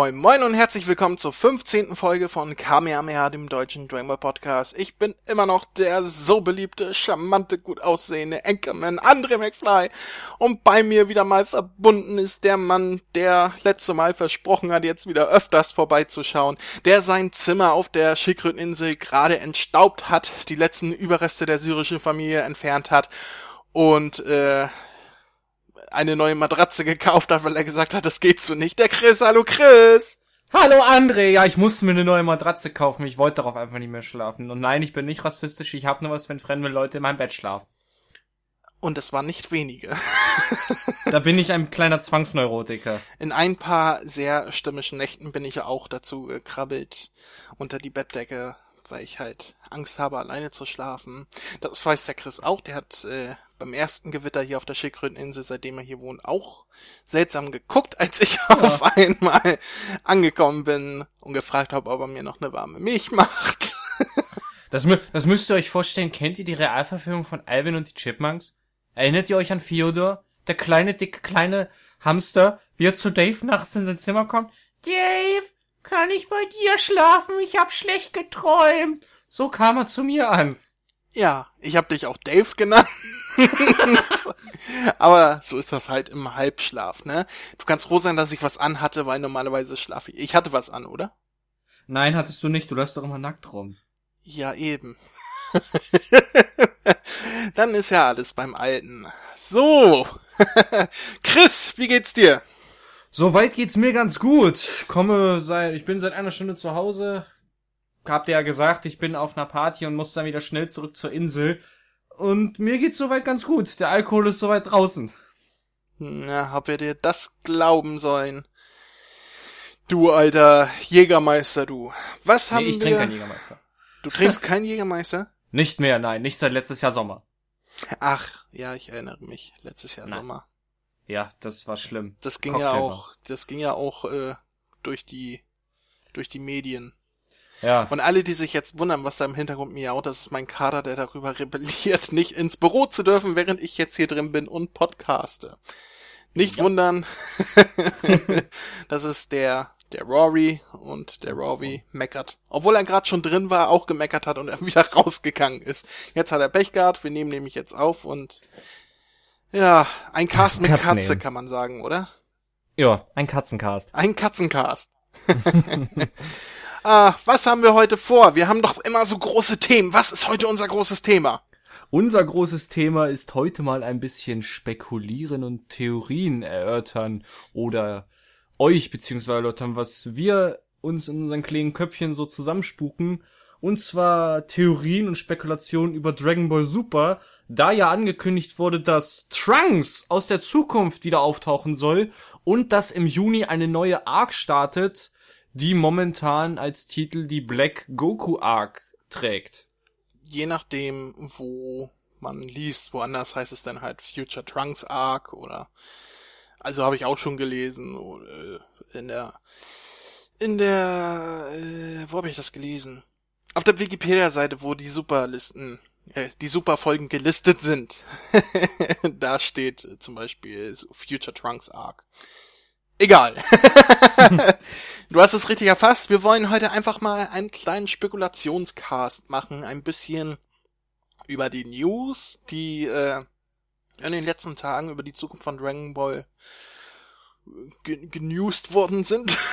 Moin Moin und herzlich willkommen zur 15. Folge von Kamehameha, dem deutschen Dragon Podcast. Ich bin immer noch der so beliebte, charmante, gut aussehende Anchorman André McFly und bei mir wieder mal verbunden ist der Mann, der letzte Mal versprochen hat, jetzt wieder öfters vorbeizuschauen, der sein Zimmer auf der Schildkröteninsel gerade entstaubt hat, die letzten Überreste der syrischen Familie entfernt hat und äh, eine neue Matratze gekauft hat, weil er gesagt hat, das geht so nicht. Der Chris, hallo Chris! Hallo André, ja, ich musste mir eine neue Matratze kaufen. Ich wollte darauf einfach nicht mehr schlafen. Und nein, ich bin nicht rassistisch. Ich habe nur was, wenn fremde Leute in meinem Bett schlafen. Und es waren nicht wenige. da bin ich ein kleiner Zwangsneurotiker. In ein paar sehr stimmischen Nächten bin ich ja auch dazu gekrabbelt unter die Bettdecke, weil ich halt Angst habe, alleine zu schlafen. Das weiß der Chris auch. Der hat äh, beim ersten Gewitter hier auf der Schildkröteninsel, seitdem er hier wohnt, auch seltsam geguckt, als ich ja. auf einmal angekommen bin und gefragt habe, ob er mir noch eine warme Milch macht. das, das müsst ihr euch vorstellen. Kennt ihr die Realverfilmung von Alvin und die Chipmunks? Erinnert ihr euch an Theodor? Der kleine, dicke, kleine Hamster, wie er zu Dave nachts in sein Zimmer kommt? Dave, kann ich bei dir schlafen? Ich hab schlecht geträumt. So kam er zu mir an. Ja, ich hab dich auch Dave genannt. Aber so ist das halt im Halbschlaf, ne? Du kannst froh sein, dass ich was anhatte, weil normalerweise schlafe ich. Ich hatte was an, oder? Nein, hattest du nicht. Du lässt doch immer nackt rum. Ja, eben. Dann ist ja alles beim Alten. So. Chris, wie geht's dir? Soweit geht's mir ganz gut. Komme seit, ich bin seit einer Stunde zu Hause. Habt ihr ja gesagt, ich bin auf einer Party und muss dann wieder schnell zurück zur Insel. Und mir geht's soweit ganz gut. Der Alkohol ist soweit draußen. Na, hab ihr dir das glauben sollen? Du alter Jägermeister, du. Was haben nee, ich wir? trinke keinen Jägermeister. Du trinkst keinen Jägermeister? Nicht mehr, nein. Nicht seit letztes Jahr Sommer. Ach, ja, ich erinnere mich. Letztes Jahr Nein. Sommer. Ja, das war schlimm. Das ging ja auch, das ging ja auch äh, durch die durch die Medien. Ja. Und alle, die sich jetzt wundern, was da im Hintergrund miaut, das ist mein Kader, der darüber rebelliert, nicht ins Büro zu dürfen, während ich jetzt hier drin bin und podcaste. Nicht Ja. wundern. das ist der der Rory und der Rory meckert. Obwohl er gerade schon drin war, auch gemeckert hat und er wieder rausgegangen ist. Jetzt hat er Pech gehabt, wir nehmen nämlich jetzt auf und ja, ein Cast mit Katz Katze nehmen. kann man sagen, oder? Ja, ein Katzencast. Ein Katzencast. Ah, was haben wir heute vor? Wir haben doch immer so große Themen. Was ist heute unser großes Thema? Unser großes Thema ist heute mal ein bisschen spekulieren und Theorien erörtern oder euch beziehungsweise erläutern, was wir uns in unseren kleinen Köpfchen so zusammenspuken. Und zwar Theorien und Spekulationen über Dragon Ball Super, da ja angekündigt wurde, dass Trunks aus der Zukunft wieder auftauchen soll und dass im Juni eine neue Arc startet, die momentan als Titel die Black Goku Arc trägt. Je nachdem, wo man liest, woanders heißt es dann halt Future Trunks Arc oder also habe ich auch schon gelesen oder in der in der äh, wo habe ich das gelesen? Auf der Wikipedia-Seite, wo die Superlisten, äh, die Superfolgen gelistet sind. da steht äh, zum Beispiel Future Trunks Arc. Egal. du hast es richtig erfasst. Wir wollen heute einfach mal einen kleinen Spekulationscast machen, ein bisschen über die News, die äh, in den letzten Tagen über die Zukunft von Dragon Ball genewst worden sind.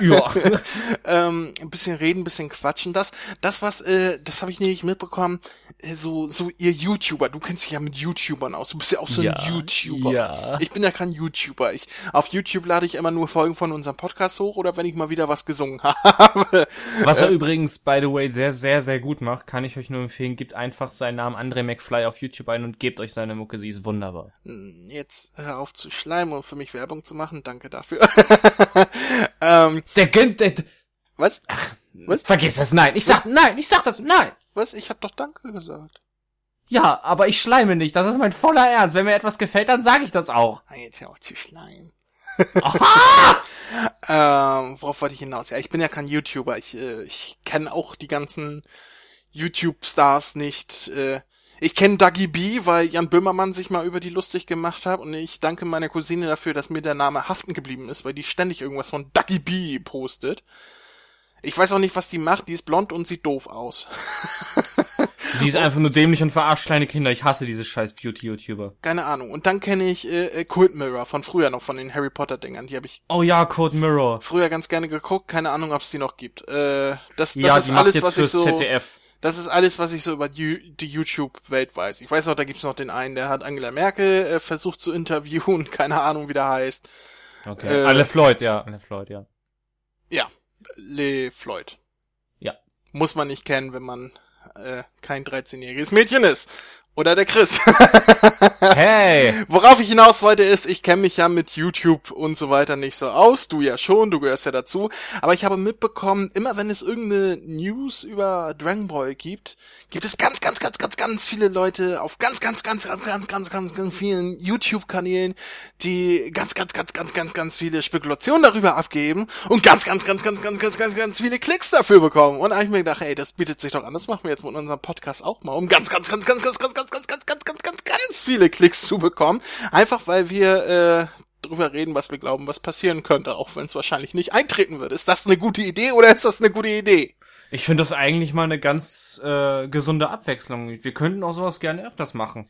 Ja. ähm, ein bisschen reden, ein bisschen quatschen. Das, das was, äh, das habe ich nicht mitbekommen. Äh, so, so ihr YouTuber. Du kennst dich ja mit YouTubern aus. Du bist ja auch so Ja, ein YouTuber. ja. Ich bin ja kein YouTuber. Ich auf YouTube lade ich immer nur Folgen von unserem Podcast hoch oder wenn ich mal wieder was gesungen habe. Was er übrigens, by the way, sehr, sehr, sehr gut macht, kann ich euch nur empfehlen. Gebt einfach seinen Namen André McFly auf YouTube ein und gebt euch seine Mucke. Sie ist wunderbar. Hm, Jetzt hör auf zu schleimen und für mich Werbung zu machen. Danke dafür. ähm, Der gönnt, der, was? Was? vergiss es, nein. Ich sag, nein, ich sag das, nein. Was? Ich hab doch Danke gesagt. Ja, aber ich schleime nicht. Das ist mein voller Ernst. Wenn mir etwas gefällt, dann sage ich das auch. Ah, jetzt hör auf zu schleimen. Aha! Ähm, worauf wollte ich hinaus? Ja, ich bin ja kein YouTuber. Ich, äh, ich kenne auch die ganzen YouTube-Stars nicht. Äh, Ich kenne Dagi B, weil Jan Böhmermann sich mal über die lustig gemacht hat und ich danke meiner Cousine dafür, dass mir der Name haften geblieben ist, weil die ständig irgendwas von Dagi B postet. Ich weiß auch nicht, was die macht. Die ist blond und sieht doof aus. Sie ist einfach nur dämlich und verarscht kleine Kinder. Ich hasse diese scheiß Beauty-YouTuber. Keine Ahnung. Und dann kenne ich äh, äh, Cold Mirror von früher noch, von den Harry Potter-Dingern. Die habe ich Oh ja, Code Mirror. früher ganz gerne geguckt. Keine Ahnung, ob es die noch gibt. Äh, das das ja, ist alles, was ich so... ZDF. Das ist alles, was ich so über die, die YouTube-Welt weiß. Ich weiß noch, da gibt's noch den einen, der hat Angela Merkel äh, versucht zu interviewen. Keine Ahnung, wie der heißt. Okay. Äh, Alle Floyd, ja. Alle Floyd, ja. Ja, Le Floyd. Ja. Muss man nicht kennen, wenn man äh, kein 13-jähriges Mädchen ist. Oder der Chris. Hey! Worauf ich hinaus wollte ist, ich kenne mich ja mit YouTube und so weiter nicht so aus. Du ja schon, du gehörst ja dazu. Aber ich habe mitbekommen, immer wenn es irgendeine News über Dragon Ball gibt, gibt es ganz, ganz, ganz, ganz, ganz viele Leute auf ganz, ganz, ganz, ganz, ganz, ganz, ganz, ganz vielen YouTube-Kanälen, die ganz, ganz, ganz, ganz, ganz, ganz viele Spekulationen darüber abgeben und ganz, ganz, ganz, ganz, ganz, ganz, ganz, ganz viele Klicks dafür bekommen. Und da habe ich mir gedacht, ey, das bietet sich doch an. Das machen wir jetzt mit unserem Podcast auch mal, um ganz, ganz, ganz, ganz, ganz, ganz, ganz, ganz ganz, viele Klicks zu bekommen. Einfach weil wir äh, drüber reden, was wir glauben, was passieren könnte, auch wenn es wahrscheinlich nicht eintreten wird. Ist das eine gute Idee oder ist das eine gute Idee? Ich finde das eigentlich mal eine ganz äh, gesunde Abwechslung. Wir könnten auch sowas gerne öfters machen.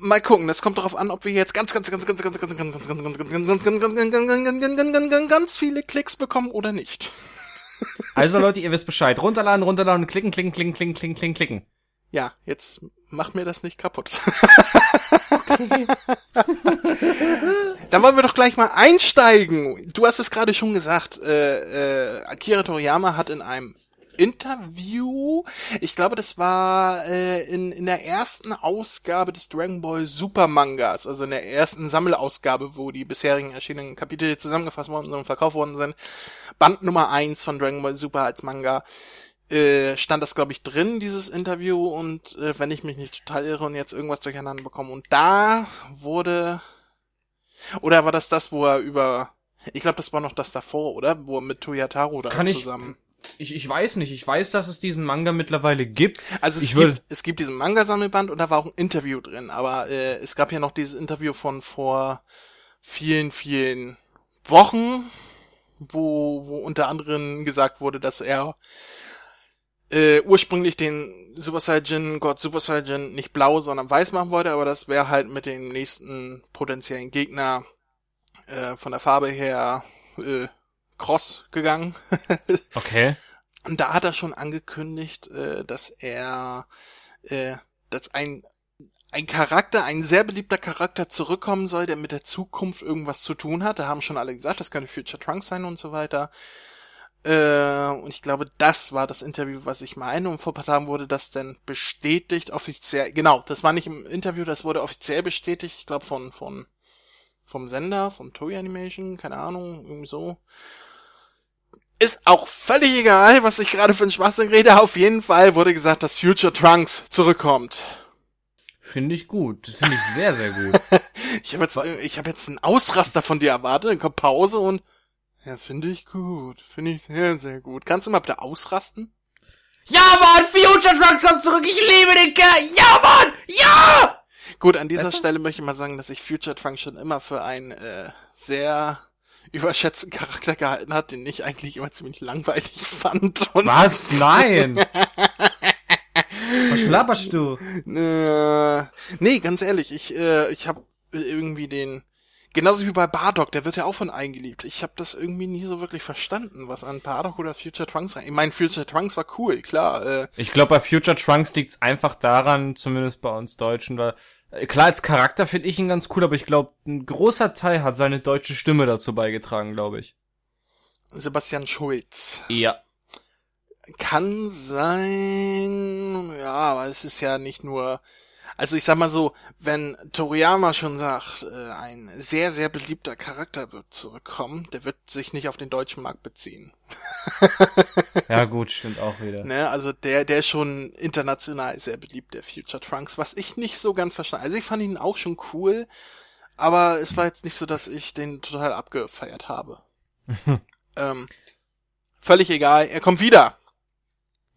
Mal gucken, das kommt darauf an, ob wir jetzt ganz, ganz, ganz, ganz, ganz, ganz, ganz, ganz, ganz, ganz, ganz, ganz, ganz, ganz, ganz, ganz, ganz, ganz, ganz, ganz viele Klicks bekommen oder nicht. Also Leute, ihr wisst Bescheid. Runterladen, runterladen, klicken, klicken, klicken, klicken, klicken, klicken, klicken. Ja, jetzt mach mir das nicht kaputt. Dann wollen wir doch gleich mal einsteigen. Du hast es gerade schon gesagt, äh, äh, Akira Toriyama hat in einem Interview, ich glaube, das war äh, in, in der ersten Ausgabe des Dragon Ball Super Mangas, also in der ersten Sammelausgabe, wo die bisherigen erschienenen Kapitel zusammengefasst worden sind und verkauft worden sind, Band Nummer eins von Dragon Ball Super als Manga, äh, stand das, glaube ich, drin, dieses Interview, und äh, wenn ich mich nicht total irre und jetzt irgendwas durcheinander bekomme. Und da wurde. Oder war das das, wo er über. Ich glaube, das war noch das davor, oder? Wo er mit Toyotaro da Kann ich- zusammen. Ich, ich weiß nicht. Ich weiß, dass es diesen Manga mittlerweile gibt. Also es ich will- gibt, es gibt diesen Manga-Sammelband und da war auch ein Interview drin, aber äh, es gab ja noch dieses Interview von vor vielen, vielen Wochen, wo, wo unter anderem gesagt wurde, dass er äh, ursprünglich den Super Saiyan, Gott Super Saiyan nicht blau, sondern weiß machen wollte, aber das wäre halt mit dem nächsten potenziellen Gegner äh, von der Farbe her äh, cross gegangen. Okay. Und da hat er schon angekündigt, äh, dass er, äh, dass ein ein Charakter, ein sehr beliebter Charakter zurückkommen soll, der mit der Zukunft irgendwas zu tun hat. Da haben schon alle gesagt, das könnte Future Trunks sein und so weiter. Äh, und ich glaube, das war das Interview, was ich meine. Und vor ein paar Tagen wurde das dann bestätigt, offiziell. Genau, das war nicht im Interview, das wurde offiziell bestätigt. Ich glaube von von vom Sender, von Toei Animation, keine Ahnung, irgendwie so. Ist auch völlig egal, was ich gerade für einen Schwachsinn rede. Auf jeden Fall wurde gesagt, dass Future Trunks zurückkommt. Finde ich gut. Finde ich sehr, sehr gut. Ich habe jetzt, ich habe jetzt einen Ausraster von dir erwartet, dann kommt Pause und ja, finde ich gut, finde ich sehr, sehr gut. Kannst du mal bitte ausrasten? ja, Mann! Future Trunks kommt zurück! Ich liebe den Kerl! Ja, Mann! Ja! Gut, an dieser Weißt du? Stelle möchte ich mal sagen, dass ich Future Trunks schon immer für einen äh, sehr überschätzten Charakter gehalten hat, den ich eigentlich immer ziemlich langweilig fand. Und Was? Nein! Was laberst du? Äh, nee, ganz ehrlich, ich, äh, ich habe irgendwie den, genauso wie bei Bardock, der wird ja auch von eingeliebt. Ich habe das irgendwie nie so wirklich verstanden, was an Bardock oder Future Trunks rein. Ich meine, Future Trunks war cool, klar. Äh, Ich glaube, bei Future Trunks liegt's einfach daran, zumindest bei uns Deutschen, weil äh, klar, als Charakter finde ich ihn ganz cool, aber ich glaube, ein großer Teil hat seine deutsche Stimme dazu beigetragen, glaube ich. Sebastian Schulz. Ja. Kann sein, ja, aber es ist ja nicht nur, also ich sag mal so, wenn Toriyama schon sagt, äh, ein sehr, sehr beliebter Charakter wird zurückkommen, der wird sich nicht auf den deutschen Markt beziehen. Ja, gut, stimmt auch wieder. Ne, also der, der ist schon international sehr beliebt, der Future Trunks, was ich nicht so ganz verstanden. Also ich fand ihn auch schon cool, aber es war jetzt nicht so, dass ich den total abgefeiert habe. ähm, völlig egal, er kommt wieder.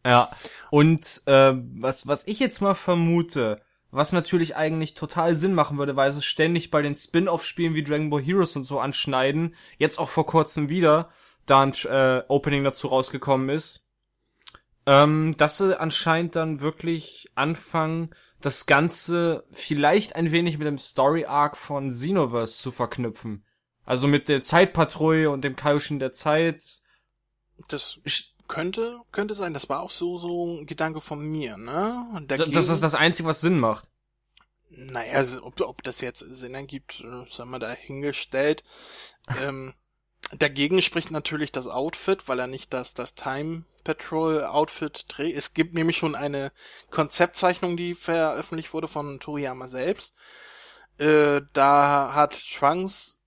Ja. Und äh, was, was ich jetzt mal vermute, was natürlich eigentlich total Sinn machen würde, weil sie ständig bei den Spin-off-Spielen wie Dragon Ball Heroes und so anschneiden, jetzt auch vor kurzem wieder, da ein äh, Opening dazu rausgekommen ist, ähm, dass sie anscheinend dann wirklich anfangen, das Ganze vielleicht ein wenig mit dem Story-Arc von Xenoverse zu verknüpfen. Also mit der Zeitpatrouille und dem Kaioshin der Zeit. Das könnte, könnte sein. Das war auch so, so ein Gedanke von mir, ne? Dagegen, das ist das Einzige, was Sinn macht. Naja, also, ob, ob das jetzt Sinn ergibt, äh, sagen wir dahingestellt. ähm, dagegen spricht natürlich das Outfit, weil er nicht das, das Time Patrol Outfit trägt. Es gibt nämlich schon eine Konzeptzeichnung, die veröffentlicht wurde von Toriyama selbst. Äh, da hat Trunks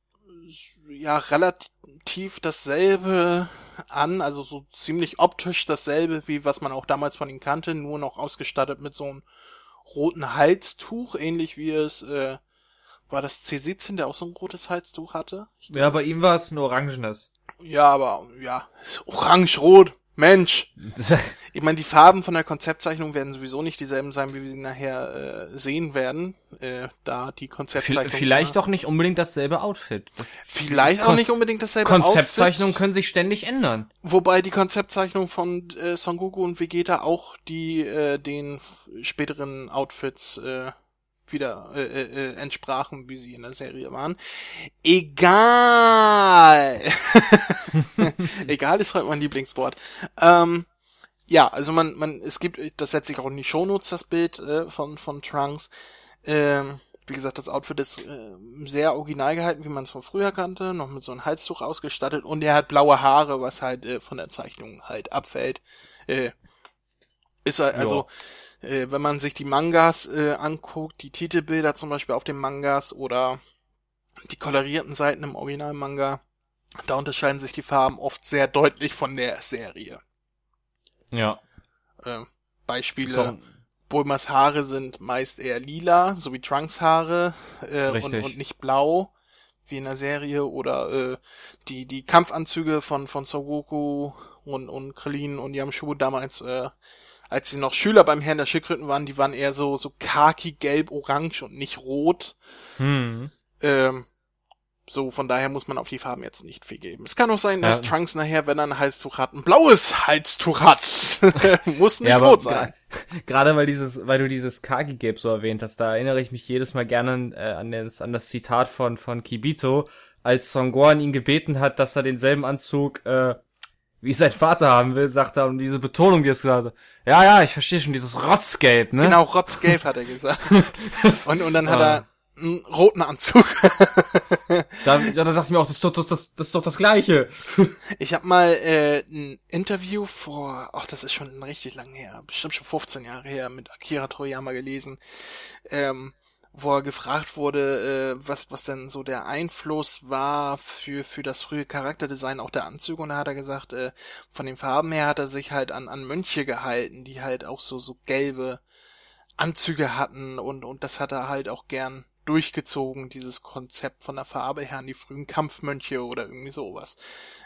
ja relativ dasselbe an, also so ziemlich optisch dasselbe, wie was man auch damals von ihm kannte, nur noch ausgestattet mit so einem roten Halstuch, ähnlich wie es, äh, war das C17, der auch so ein rotes Halstuch hatte? Ja, bei ihm war es ein orangenes. Ja, aber, ja, orange-rot. Mensch! ich meine, die Farben von der Konzeptzeichnung werden sowieso nicht dieselben sein, wie wir sie nachher äh, sehen werden, äh, da die Konzeptzeichnung... Vielleicht doch nicht unbedingt dasselbe Outfit. Vielleicht Kon auch nicht unbedingt dasselbe Konzeptzeichnungen Outfit, können sich ständig ändern. Wobei die Konzeptzeichnung von äh, Son Goku und Vegeta auch die äh, den späteren Outfits äh, wieder äh, äh, äh, entsprachen, wie sie in der Serie waren. Egal. Egal ist heute mein Lieblingswort. Ähm, ja, also man, man, es gibt, das setze ich auch in die Shownotes, das Bild äh, von, von Trunks. Ähm, wie gesagt, das Outfit ist äh, sehr original gehalten, wie man es von früher kannte, noch mit so einem Halstuch ausgestattet und er hat blaue Haare, was halt äh, von der Zeichnung halt abfällt. Äh, ist er, also, äh, wenn man sich die Mangas äh, anguckt, die Titelbilder zum Beispiel auf den Mangas oder die kolorierten Seiten im Originalmanga, da unterscheiden sich die Farben oft sehr deutlich von der Serie. Ja. Äh, Beispiele. So. Bulmas Haare sind meist eher lila, so wie Trunks Haare, äh, und, und nicht blau, wie in der Serie, oder äh, die, die Kampfanzüge von, von Sogoku und, und Krillin und Yamshu damals äh, als sie noch Schüler beim Herrn der Schildkröten waren, die waren eher so, so khaki, gelb, orange und nicht rot. Hm. Ähm, so, von daher muss man auf die Farben jetzt nicht viel geben. Es kann auch sein, dass ja. Trunks nachher, wenn er ein Halstuch hat, ein blaues Halstuch hat. muss nicht ja, rot sein. Gerade weil dieses, weil du dieses Kagi-Gelb so erwähnt hast, da erinnere ich mich jedes Mal gerne äh, an, das, an das Zitat von, von Kibito, als Son Gohan ihn gebeten hat, dass er denselben Anzug äh, wie sein Vater haben will, sagt er, und diese Betonung, die es gesagt hat. Ja, ja, ich verstehe schon, dieses Rotzgelb, ne? Genau, Rotzgelb hat er gesagt. und, und dann hat ah. er einen roten Anzug. da, ja, da dachte ich mir auch, das ist doch das, das, das, ist doch das Gleiche. ich habe mal äh, ein Interview vor, ach, das ist schon richtig lang her, bestimmt schon 15 Jahre her, mit Akira Toriyama gelesen. Ähm, wo er gefragt wurde, äh, was, was denn so der Einfluss war für, für das frühe Charakterdesign auch der Anzüge und da hat er gesagt, äh, von den Farben her hat er sich halt an, an Mönche gehalten, die halt auch so, so gelbe Anzüge hatten und, und das hat er halt auch gern durchgezogen, dieses Konzept von der Farbe her an die frühen Kampfmönche oder irgendwie sowas.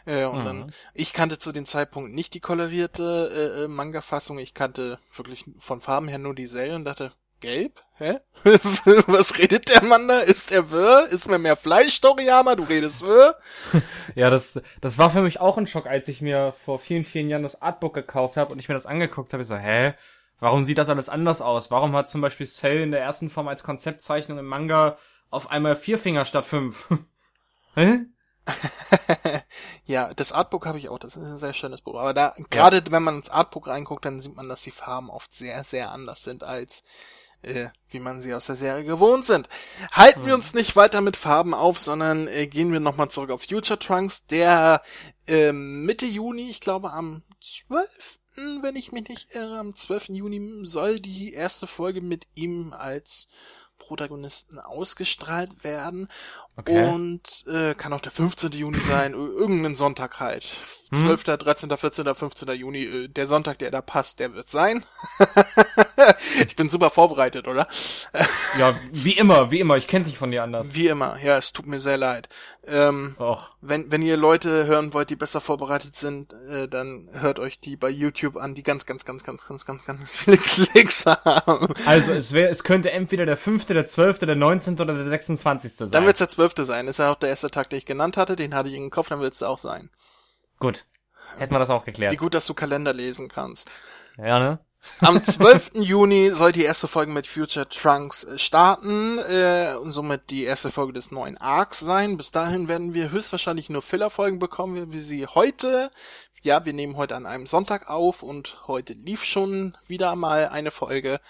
Äh, und mhm. dann, ich kannte zu dem Zeitpunkt nicht die kolorierte äh, äh Manga-Fassung, ich kannte wirklich von Farben her nur die Serie und dachte, Gelb? Hä? Was redet der Mann da? Ist er wirr? Ist mir mehr Fleisch, Toriyama? Du redest wirr? ja, das, das war für mich auch ein Schock, als ich mir vor vielen, vielen Jahren das Artbook gekauft habe und ich mir das angeguckt habe. Ich so, hä? Warum sieht das alles anders aus? Warum hat zum Beispiel Cell in der ersten Form als Konzeptzeichnung im Manga auf einmal vier Finger statt fünf? hä? ja, das Artbook habe ich auch. Das ist ein sehr schönes Buch. Aber da, gerade ja. wenn man ins Artbook reinguckt, dann sieht man, dass die Farben oft sehr, sehr anders sind als äh, wie man sie aus der Serie gewohnt sind. Halten mhm. wir uns nicht weiter mit Farben auf, sondern äh, gehen wir nochmal zurück auf Future Trunks, der äh, Mitte Juni, ich glaube am 12., wenn ich mich nicht irre, am 12. Juni soll die erste Folge mit ihm als Hauptprotagonisten ausgestrahlt werden. Okay. Und äh, kann auch der 15. Juni sein, ir- irgendein Sonntag halt. Hm. 12., 13., 14., 15. Juni, äh, der Sonntag, der da passt, der wird sein. ich bin super vorbereitet, oder? Ja, wie immer, wie immer. Ich kenn's nicht von dir anders. Wie immer, ja, es tut mir sehr leid. Ähm, Och. wenn, wenn ihr Leute hören wollt, die besser vorbereitet sind, äh, dann hört euch die bei YouTube an, die ganz, ganz, ganz, ganz, ganz, ganz, ganz viele Klicks haben. Also es wäre, es könnte entweder der fünfte, der zwölfte, der neunzehnte oder der sechsundzwanzigste sein. Dann wird's der zwölfte sein. Ist ja auch der erste Tag, den ich genannt hatte. Den hatte ich im Kopf, dann wird's auch sein. Gut. Hätten wir das auch Wie geklärt. gut, dass du Kalender lesen kannst. Ja, ne? Am 12. Juni soll die erste Folge mit Future Trunks äh, starten äh, und somit die erste Folge des neuen Arcs sein. Bis dahin werden wir höchstwahrscheinlich nur Filler-Folgen bekommen, wie wir sie heute. Ja, wir nehmen heute an einem Sonntag auf und heute lief schon wieder mal eine Folge.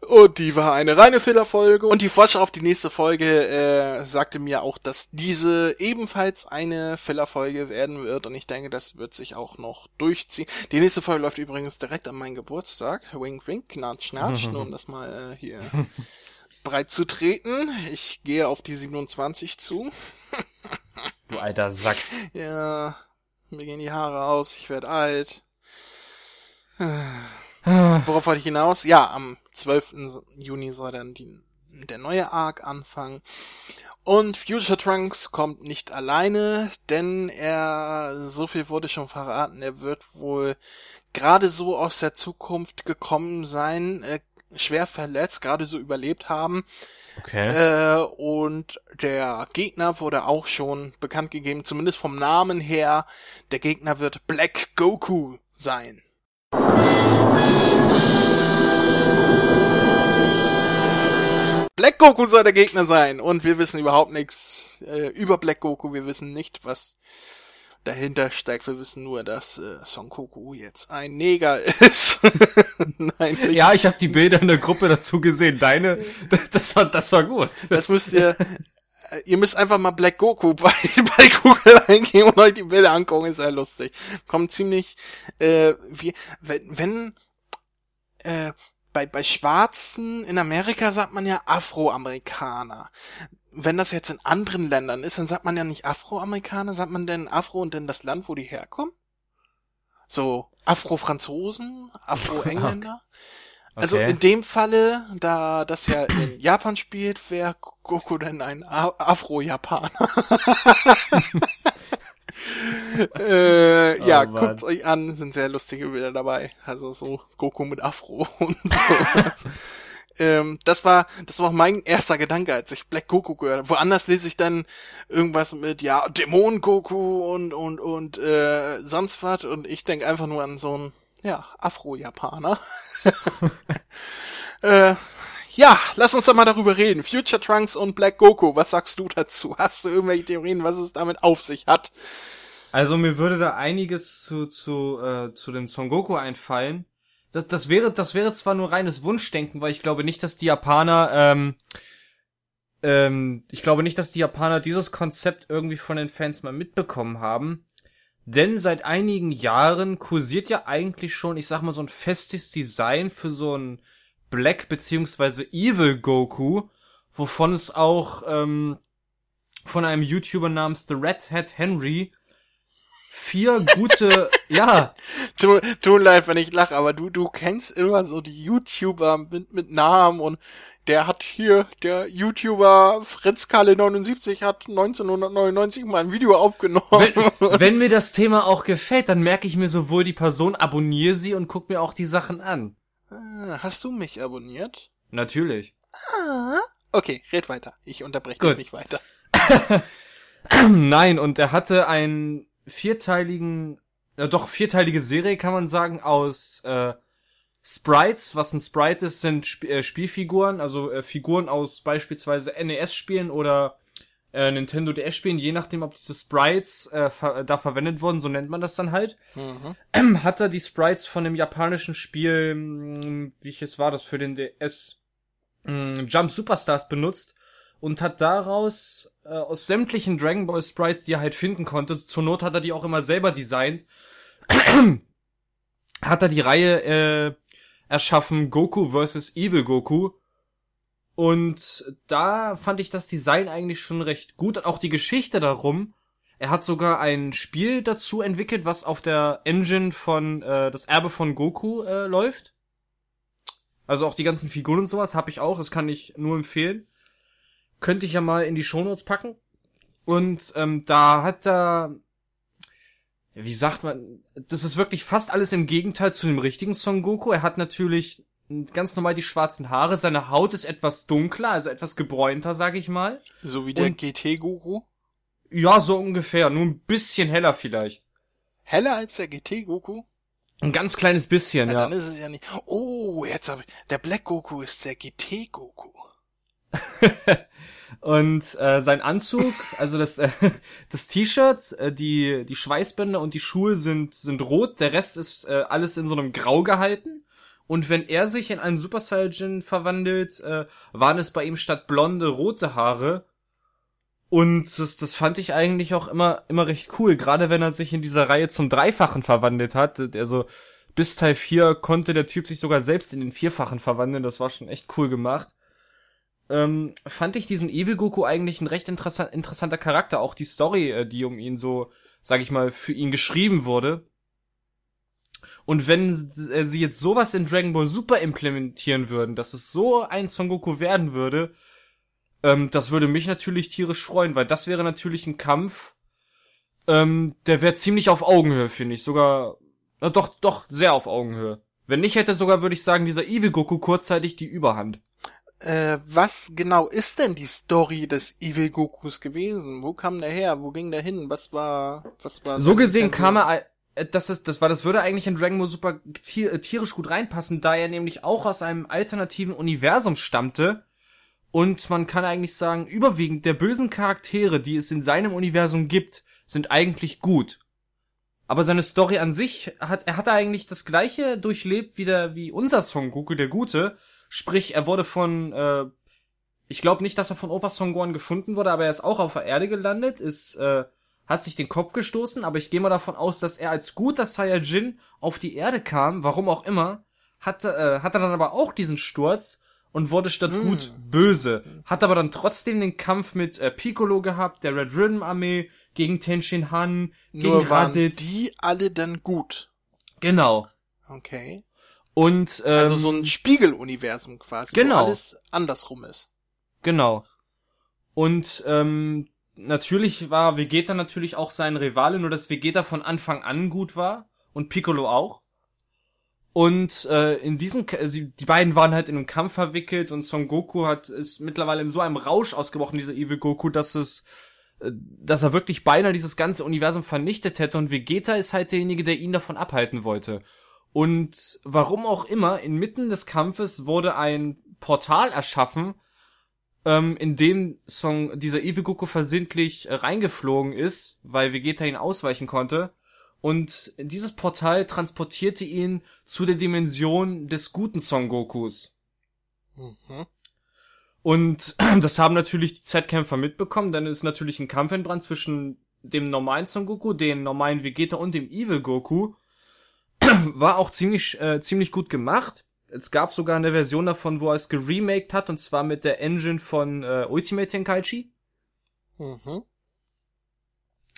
Und die war eine reine Fehlerfolge. Und die Vorschau auf die nächste Folge äh, sagte mir auch, dass diese ebenfalls eine Fehlerfolge werden wird. Und ich denke, das wird sich auch noch durchziehen. Die nächste Folge läuft übrigens direkt an meinen Geburtstag. Wink, wink, knatsch, knatsch. Nur um das mal äh, hier breit zu treten. Ich gehe auf die 27 zu. Du alter Sack. Ja, mir gehen die Haare aus. Ich werde alt. Worauf wollte ich hinaus? Ja, am 12. Juni soll dann die, der neue Arc anfangen. Und Future Trunks kommt nicht alleine, denn er, so viel wurde schon verraten, er wird wohl gerade so aus der Zukunft gekommen sein, äh, schwer verletzt, gerade so überlebt haben. Okay. Äh, und der Gegner wurde auch schon bekannt gegeben, zumindest vom Namen her. Der Gegner wird Black Goku sein. Black Goku soll der Gegner sein und wir wissen überhaupt nichts äh, über Black Goku. Wir wissen nicht, was dahinter steckt. Wir wissen nur, dass äh, Son Goku jetzt ein Neger ist. Nein, nicht. ja, ich habe die Bilder in der Gruppe dazu gesehen. Deine, das war, das war gut. Das müsst ihr. äh, Ihr müsst einfach mal Black Goku bei, bei Google eingeben und euch die Bilder angucken, ist sehr lustig. Kommt ziemlich, äh, wie, wenn, wenn äh, bei, bei Schwarzen in Amerika sagt man ja Afroamerikaner. Wenn das jetzt in anderen Ländern ist, dann sagt man ja nicht Afroamerikaner, sagt man denn Afro und denn das Land, wo die herkommen? So, Afro-Franzosen, Afro-Engländer? Also Okay. in dem Falle, da das ja in Japan spielt, wäre Goku denn ein Afro-Japaner. äh, ja, Oh Mann. guckt's euch an, sind sehr lustige Bilder dabei. Also so Goku mit Afro und so. ähm, das war, das war auch mein erster Gedanke, als ich Black Goku gehört habe. Woanders lese ich dann irgendwas mit, ja, Dämon Goku und, und, und, äh, sonst was und ich denk einfach nur an so einen, ja, Afro-Japaner. äh, ja, lass uns doch mal darüber reden. Future Trunks und Black Goku, was sagst du dazu? Hast du irgendwelche Theorien, was es damit auf sich hat? Also mir würde da einiges zu zu äh, zu dem Son Goku einfallen. Das das wäre das wäre zwar nur reines Wunschdenken, weil ich glaube nicht, dass die Japaner ähm, ähm, ich glaube nicht, dass die Japaner dieses Konzept irgendwie von den Fans mal mitbekommen haben. Denn seit einigen Jahren kursiert ja eigentlich schon, ich sag mal, so ein festes Design für so ein Black beziehungsweise Evil Goku, wovon es auch ähm, von einem YouTuber namens The Red Hat Henry vier gute, ja, Tu, tu leid, wenn ich lache, aber du, du kennst immer so die YouTuber mit, mit Namen und der hat hier, der YouTuber Fritz Kalle 79 hat 1999 mal ein Video aufgenommen. wenn, wenn mir das Thema auch gefällt, dann merke ich mir sowohl die Person, abonniere sie und guck mir auch die Sachen an. Ah, Hast du mich abonniert? Natürlich. Ah. Okay, red weiter. Ich unterbreche Gut. dich nicht weiter. Nein, und er hatte einen vierteiligen, äh, doch vierteilige Serie, kann man sagen, aus äh, Sprites. Was ein Sprite ist, sind Sp äh, Spielfiguren, also äh, Figuren aus beispielsweise NES-Spielen oder äh, Nintendo DS-Spielen, je nachdem, ob diese Sprites äh, ver da verwendet wurden, so nennt man das dann halt. Mhm. hat er die Sprites von dem japanischen Spiel, mh, welches war das für den DS, mh, Jump Superstars benutzt und hat daraus äh, aus sämtlichen Dragon Ball Sprites, die er halt finden konnte, zur Not hat er die auch immer selber designt, hat er die Reihe äh, erschaffen Goku vs. Evil Goku Und da fand ich das Design eigentlich schon recht gut. Auch die Geschichte darum. Er hat sogar ein Spiel dazu entwickelt, was auf der Engine von äh, das Erbe von Goku äh, läuft. Also auch die ganzen Figuren und sowas habe ich auch. Das kann ich nur empfehlen. Könnte ich ja mal in die Shownotes packen. Und ähm, da hat er, wie sagt man, das ist wirklich fast alles im Gegenteil zu dem richtigen Son Goku. Er hat natürlich ganz normal die schwarzen Haare. Seine Haut ist etwas dunkler, also etwas gebräunter, sag ich mal. So wie der GT-Goku? Ja, so ungefähr. Nur ein bisschen heller vielleicht. Heller als der GT-Goku? Ein ganz kleines bisschen, ja. ja. Dann ist es ja nicht. Oh, jetzt hab ich. Der Black Goku ist der GT-Goku. und äh, sein Anzug, also das äh, das T-Shirt, äh, die die Schweißbänder und die Schuhe sind sind rot, der Rest ist äh, alles in so einem Grau gehalten. Und wenn er sich in einen Super Saiyan verwandelt, äh, waren es bei ihm statt blonde rote Haare. Und das, das fand ich eigentlich auch immer immer recht cool, gerade wenn er sich in dieser Reihe zum Dreifachen verwandelt hat. Also bis Teil 4 konnte der Typ sich sogar selbst in den Vierfachen verwandeln, das war schon echt cool gemacht ähm, fand ich diesen Evil Goku eigentlich ein recht interessant, interessanter Charakter. Auch die Story, äh, die um ihn so, sag ich mal, für ihn geschrieben wurde. Und wenn äh, sie jetzt sowas in Dragon Ball Super implementieren würden, dass es so ein Son Goku werden würde, ähm, das würde mich natürlich tierisch freuen, weil das wäre natürlich ein Kampf, ähm, der wäre ziemlich auf Augenhöhe, finde ich. Sogar, na doch, doch, sehr auf Augenhöhe. Wenn nicht hätte sogar, würde ich sagen, dieser Evil Goku kurzzeitig die Überhand äh, was genau ist denn die Story des Evil Gokus gewesen? Wo kam der her? Wo ging der hin? Was war, was war? So gesehen kam er, das ist, das war, das würde eigentlich in Dragon Ball Super äh, tierisch gut reinpassen, da er nämlich auch aus einem alternativen Universum stammte. Und man kann eigentlich sagen, überwiegend der bösen Charaktere, die es in seinem Universum gibt, sind eigentlich gut. Aber seine Story an sich hat, er hat eigentlich das gleiche durchlebt wie der, wie unser Son Goku, der Gute, Sprich, er wurde von, äh, ich glaube nicht, dass er von Opa Songgon gefunden wurde, aber er ist auch auf der Erde gelandet, ist, äh, hat sich den Kopf gestoßen, aber ich gehe mal davon aus, dass er als guter Saiyajin auf die Erde kam, warum auch immer, hatte, äh, hatte dann aber auch diesen Sturz und wurde statt mm. gut böse. Hat aber dann trotzdem den Kampf mit äh, Piccolo gehabt, der Red Rhythm Armee, gegen Tenshin Han, Nur gegen waren Raditz. die alle dann gut. Genau. Okay. Und ähm, also so ein Spiegeluniversum quasi, genau. wo alles andersrum ist. Genau. Und ähm, natürlich war Vegeta natürlich auch sein Rivale, nur dass Vegeta von Anfang an gut war und Piccolo auch. Und äh, in diesem, also die beiden waren halt in einem Kampf verwickelt und Son Goku hat ist mittlerweile in so einem Rausch ausgebrochen, dieser Evil Goku, dass es, äh, dass er wirklich beinahe dieses ganze Universum vernichtet hätte und Vegeta ist halt derjenige, der ihn davon abhalten wollte. Und warum auch immer, inmitten des Kampfes wurde ein Portal erschaffen, ähm, in dem Song, dieser Evil Goku versehentlich reingeflogen ist, weil Vegeta ihn ausweichen konnte. Und dieses Portal transportierte ihn zu der Dimension des guten Son Gokus. Mhm. Und das haben natürlich die Z-Kämpfer mitbekommen, denn es ist natürlich ein Kampf entbrannt zwischen dem normalen Son Goku, dem normalen Vegeta und dem Evil Goku. war auch ziemlich, äh, ziemlich gut gemacht. Es gab sogar eine Version davon, wo er es geremaked hat, und zwar mit der Engine von äh, Ultimate Tenkaichi. Mhm.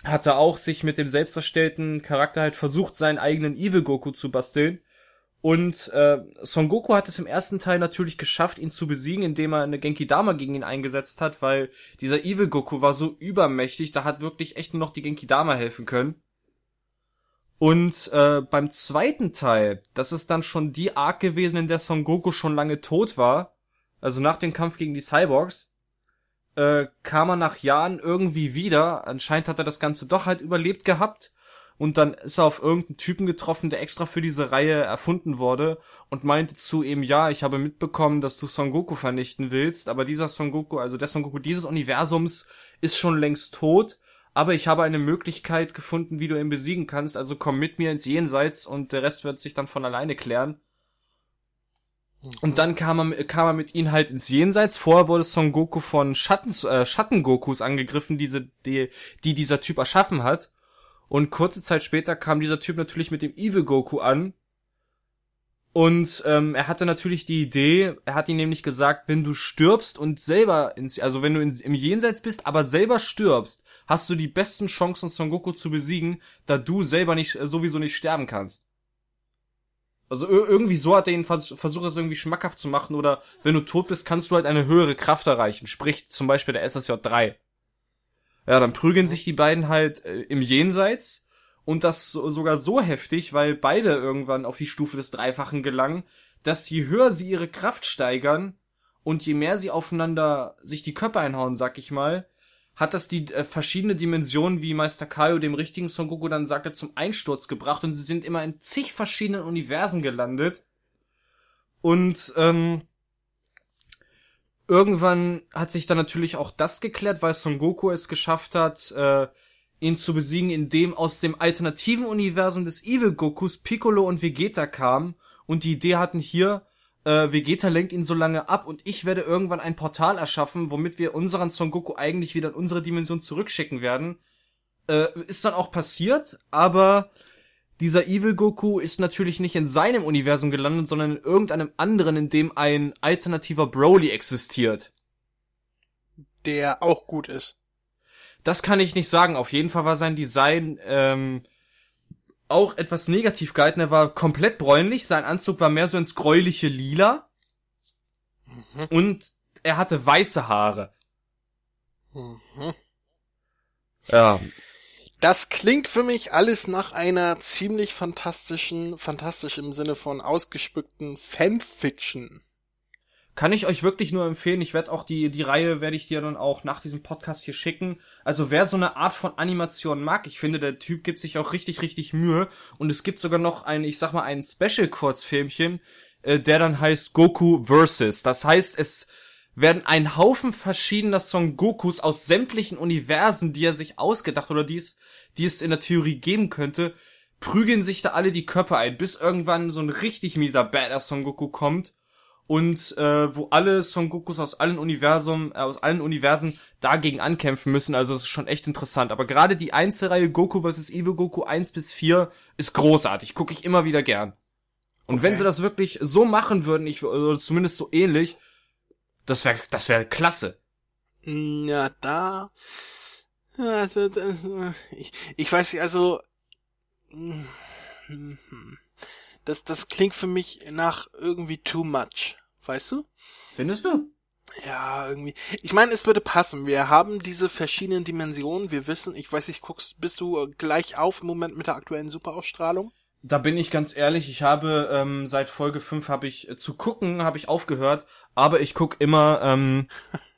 Hat er auch sich mit dem selbst erstellten Charakter halt versucht, seinen eigenen Evil Goku zu basteln. Und äh, Son Goku hat es im ersten Teil natürlich geschafft, ihn zu besiegen, indem er eine Genki Dama gegen ihn eingesetzt hat, weil dieser Evil Goku war so übermächtig, da hat wirklich echt nur noch die Genki Dama helfen können. Und äh, beim zweiten Teil, das ist dann schon die Arc gewesen, in der Son Goku schon lange tot war, also nach dem Kampf gegen die Cyborgs, äh, kam er nach Jahren irgendwie wieder. Anscheinend hat er das Ganze doch halt überlebt gehabt. Und dann ist er auf irgendeinen Typen getroffen, der extra für diese Reihe erfunden wurde und meinte zu ihm, ja, ich habe mitbekommen, dass du Son Goku vernichten willst, aber dieser Son Goku, also der Son Goku dieses Universums, ist schon längst tot aber ich habe eine Möglichkeit gefunden, wie du ihn besiegen kannst, also komm mit mir ins Jenseits und der Rest wird sich dann von alleine klären. Mhm. Und dann kam er, kam er mit ihnen halt ins Jenseits. Vorher wurde Son Goku von Schatten, äh, Schatten-Gokus angegriffen, diese, die, die dieser Typ erschaffen hat. Und kurze Zeit später kam dieser Typ natürlich mit dem Evil Goku an. Und ähm, er hatte natürlich die Idee, er hat ihm nämlich gesagt, wenn du stirbst und selber ins, also wenn du ins, im Jenseits bist, aber selber stirbst, hast du die besten Chancen, Son Goku zu besiegen, da du selber nicht äh, sowieso nicht sterben kannst. Also irgendwie so hat er ihn vers versucht, das irgendwie schmackhaft zu machen, oder wenn du tot bist, kannst du halt eine höhere Kraft erreichen, sprich zum Beispiel der SSJ 3. Ja, dann prügeln sich die beiden halt äh, im Jenseits und das so, sogar so heftig, weil beide irgendwann auf die Stufe des Dreifachen gelangen, dass je höher sie ihre Kraft steigern und je mehr sie aufeinander sich die Köpfe einhauen, sag ich mal, hat das die äh, verschiedene Dimensionen, wie Meister Kaio dem richtigen Son Goku dann sagte, zum Einsturz gebracht und sie sind immer in zig verschiedenen Universen gelandet. Und ähm, irgendwann hat sich dann natürlich auch das geklärt, weil Son Goku es geschafft hat, äh, ihn zu besiegen, indem aus dem alternativen Universum des Evil Gokus Piccolo und Vegeta kamen und die Idee hatten hier, äh, Vegeta lenkt ihn so lange ab und ich werde irgendwann ein Portal erschaffen, womit wir unseren Son Goku eigentlich wieder in unsere Dimension zurückschicken werden. Äh, ist dann auch passiert, aber dieser Evil Goku ist natürlich nicht in seinem Universum gelandet, sondern in irgendeinem anderen, in dem ein alternativer Broly existiert. Der auch gut ist. Das kann ich nicht sagen. Auf jeden Fall war sein Design ähm, auch etwas negativ gehalten. Er war komplett bräunlich. Sein Anzug war mehr so ins gräuliche Lila. Mhm. Und er hatte weiße Haare. Mhm. Ja. Das klingt für mich alles nach einer ziemlich fantastischen, fantastisch im Sinne von ausgespückten Fanfiction. Kann ich euch wirklich nur empfehlen. Ich werde auch die, die Reihe werde ich dir dann auch nach diesem Podcast hier schicken. Also wer so eine Art von Animation mag, ich finde, der Typ gibt sich auch richtig, richtig Mühe. Und es gibt sogar noch ein, ich sag mal, ein Special-Kurzfilmchen, äh, der dann heißt Goku Versus. Das heißt, es werden ein Haufen verschiedener Son Gokus aus sämtlichen Universen, die er sich ausgedacht oder die es, die es in der Theorie geben könnte, prügeln sich da alle die Köpfe ein, bis irgendwann so ein richtig mieser Badass Son Goku kommt und äh, wo alle Son Gokus aus allen Universum, äh, aus allen Universen dagegen ankämpfen müssen. Also es ist schon echt interessant. Aber gerade die Einzelreihe Goku vs. Evil Goku 1 bis 4 ist großartig. Gucke ich immer wieder gern. Und okay. wenn sie das wirklich so machen würden, ich oder zumindest so ähnlich, das wäre das wäre klasse. Ja, da also, das, ich, ich weiß nicht, also hm, hm, hm. das das klingt für mich nach irgendwie too much weißt du? Findest du? Ja, irgendwie. Ich meine, es würde passen. Wir haben diese verschiedenen Dimensionen. Wir wissen, ich weiß nicht, guckst, bist du gleich auf im Moment mit der aktuellen Superausstrahlung? Da bin ich ganz ehrlich, ich habe ähm, seit Folge 5 habe ich äh, zu gucken, habe ich aufgehört, aber ich guck immer ähm,